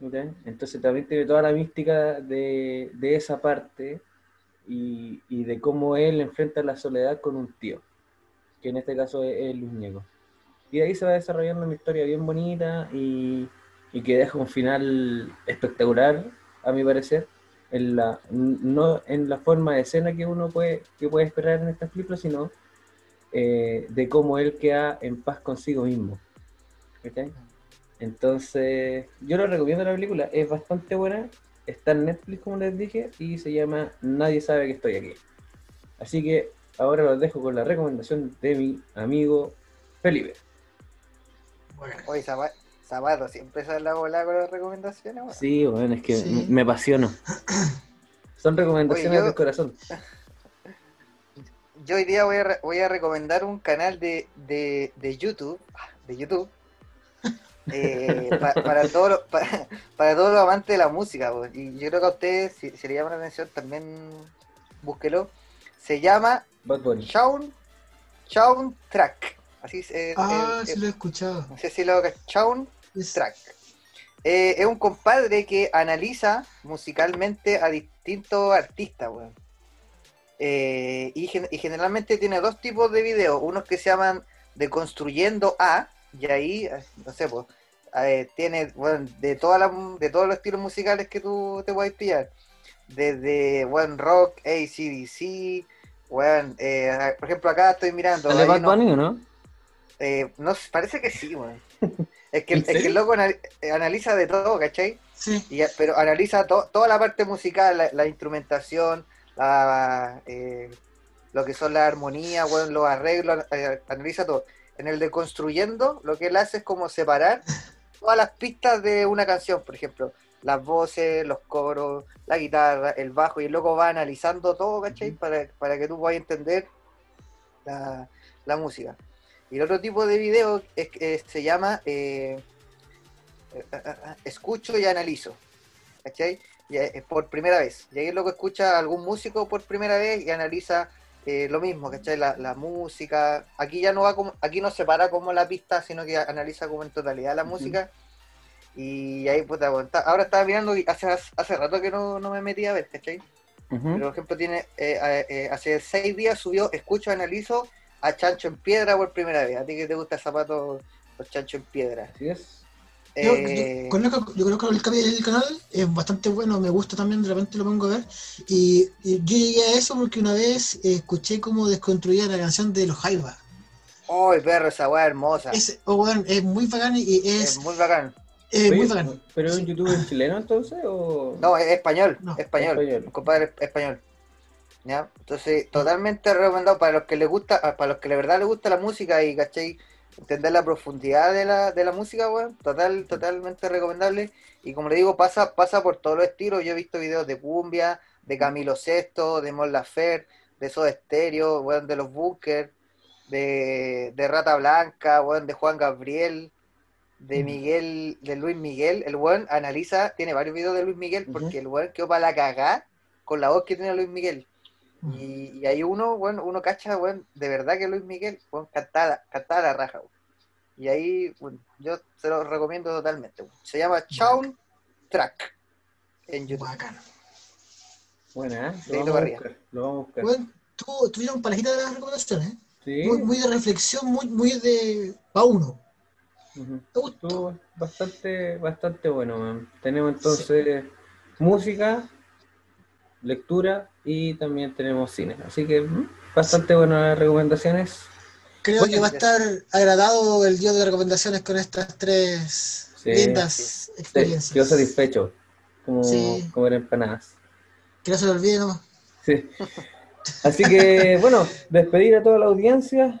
¿ok? Entonces también tiene toda la mística de, de esa parte y, y de cómo él enfrenta la soledad con un tío, que en este caso es, es Luis Ñeco. Y de ahí se va desarrollando una historia bien bonita y, y que deja un final espectacular, a mi parecer, en la, no en la forma de escena que uno puede, que puede esperar en estas películas, sino eh, de cómo él queda en paz consigo mismo. Entonces, yo lo recomiendo la película, es bastante buena, está en Netflix como les dije, y se llama Nadie sabe que estoy aquí. Así que ahora los dejo con la recomendación de mi amigo Felipe. Zapa- Zapato, siempre sale la bola con las recomendaciones, weón. Sí, bueno, es que Sí. me apasiono. Son recomendaciones del corazón. Yo hoy día voy a, re- voy a recomendar un canal de, de, de YouTube, de YouTube, eh, pa- para, todos los, pa- para todos los amantes de la música. Y yo creo que a ustedes, si, si le llama la atención, también búsquelo. Se llama Sound Track. Así es. eh, Ah, eh, sí lo he escuchado. no sé si lo Sound Es- Track. eh, es un compadre que analiza musicalmente a distintos artistas, weón. Eh, y, gen- y generalmente tiene dos tipos de videos. Unos que se llaman Deconstruyendo A, y ahí, eh, no sé, pues, eh, tiene, bueno, de, toda la, de todos los estilos musicales que tú te puedes pillar. Desde, bueno, rock, ACDC, bueno, eh, por ejemplo, acá estoy mirando. ¿Sale Bad uno- Bunny o no? Eh, no, parece que sí, weón. Es que, ¿En es que el loco eh, analiza de todo, ¿cachai? Sí. Y, pero analiza to- toda la parte musical, la, la instrumentación, la, eh, lo que son las armonías, weón, los arreglos, eh, analiza todo. En el de construyendo, lo que él hace es como separar todas las pistas de una canción, por ejemplo, las voces, los coros, la guitarra, el bajo, y el loco va analizando todo, ¿cachai? Para, para que tú puedas entender la, la música. Y el otro tipo de video es, que se llama eh, eh, eh, eh, Escucho y Analizo. ¿Cachai? Y, eh, por primera vez. Y ahí el loco escucha a algún músico por primera vez y analiza eh, lo mismo, ¿cachai? La, la música. Aquí ya no va como, aquí no separa como la pista, sino que analiza como en totalidad la música. Y ahí, puta, está- ahora estaba mirando y hace, hace rato que no, no me metí a ver, ¿cachai? Pero, por ejemplo, tiene eh, eh, eh, hace seis días subió Escucho, Analizo a Chancho en Piedra por primera vez. A ti que te gusta el zapato, los Chancho en Piedra. Así es. Yo, Eh, yo conozco, yo conozco el, el canal, es bastante bueno, me gusta también, de repente lo pongo a ver. Y, y yo llegué a eso porque una vez eh, escuché cómo desconstruía la canción de los Jaiba. ¡Ay, perro, esa weá hermosa! Es, oh, weón, es muy bacán y es, Es muy bacán. es muy Oye, bacán. ¿Pero es un Sí. youtuber chileno entonces? O... No, es español, No, español, español. un compadre español. ¿Ya? Entonces, totalmente recomendado para los que les gusta, ah, para los que de verdad les gusta la música y, ¿cachai? Entender la profundidad de la, de la música, weón, total, totalmente recomendable. Y como le digo, pasa, pasa por todos los estilos. Yo he visto videos de cumbia, de Camilo VI, de Mon Laferte, de Soda Stereo, weón, de los Bunkers, de, de Rata Blanca, weón, de Juan Gabriel, de Mm. Miguel, de Luis Miguel. El weón analiza, tiene varios videos de Luis Miguel, porque el weón quedó para la cagá con la voz que tiene Luis Miguel. Y, y hay uno, bueno, uno cacha, bueno, de verdad que Luis Miguel, bueno, cantaba, cantaba la raja. Y ahí, bueno, yo se lo recomiendo totalmente. Se llama Chown Track en YouTube. Bacán. Buena, ¿eh? Lo vamos a buscar. Lo vamos a buscar. Weón, tú tuvieron palejita de las recomendaciones, ¿eh? Sí. muy, muy de reflexión, muy, muy de pa' uno. Me gustó. Estuvo bastante, bastante bueno, man. Tenemos entonces música, lectura y también tenemos cine. Así que mm, bastante buenas las recomendaciones. Creo que va a estar agradado el día de recomendaciones con estas tres Sí. lindas Sí, experiencias. quedo satisfecho. Como Sí. comer empanadas. Que no se lo olvide nomás. Sí. Así que, bueno, despedir a toda la audiencia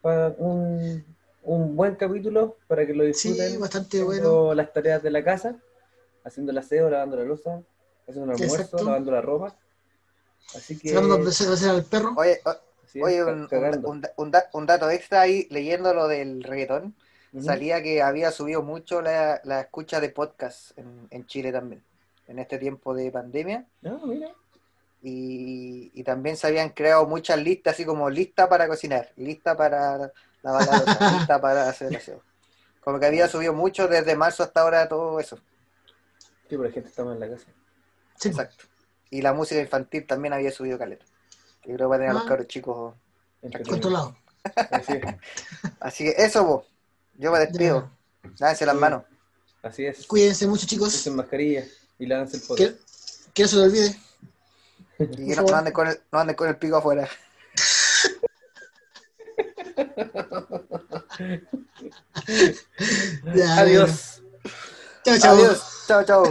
para un, un buen capítulo para que lo disfruten. Sí, bastante haciendo bueno. las tareas de la casa, haciendo el aseo, lavando la losa, haciendo el almuerzo, Exacto. lavando la ropa. Así que. Al perro. Oye, o- es, oye un, dato extra ahí, leyendo lo del reggaetón, salía que había subido mucho la, la escucha de podcast en, en Chile también, en este tiempo de pandemia. No, mira. Y, y también se habían creado muchas listas, así como lista para cocinar, lista para lavar la loza, lista para hacer el aseo. Como que había subido mucho desde marzo hasta ahora todo eso. Sí, pero la gente está más en la casa. Sí, Exacto. Y la música infantil también había subido caleta. Que creo que va a tener a los Ah. cabros chicos. Entretenido. controlado. Así es. Así que eso, vos. Yo me despido. Lávense las Sí. manos. Así es. Cuídense mucho, chicos. Usen mascarilla y lávense el poto. Que, que no se lo olvide. Y no, no anden con el, no anden con el pico afuera. Ya, Adiós. Chao, chao. Adiós. Chao, chao.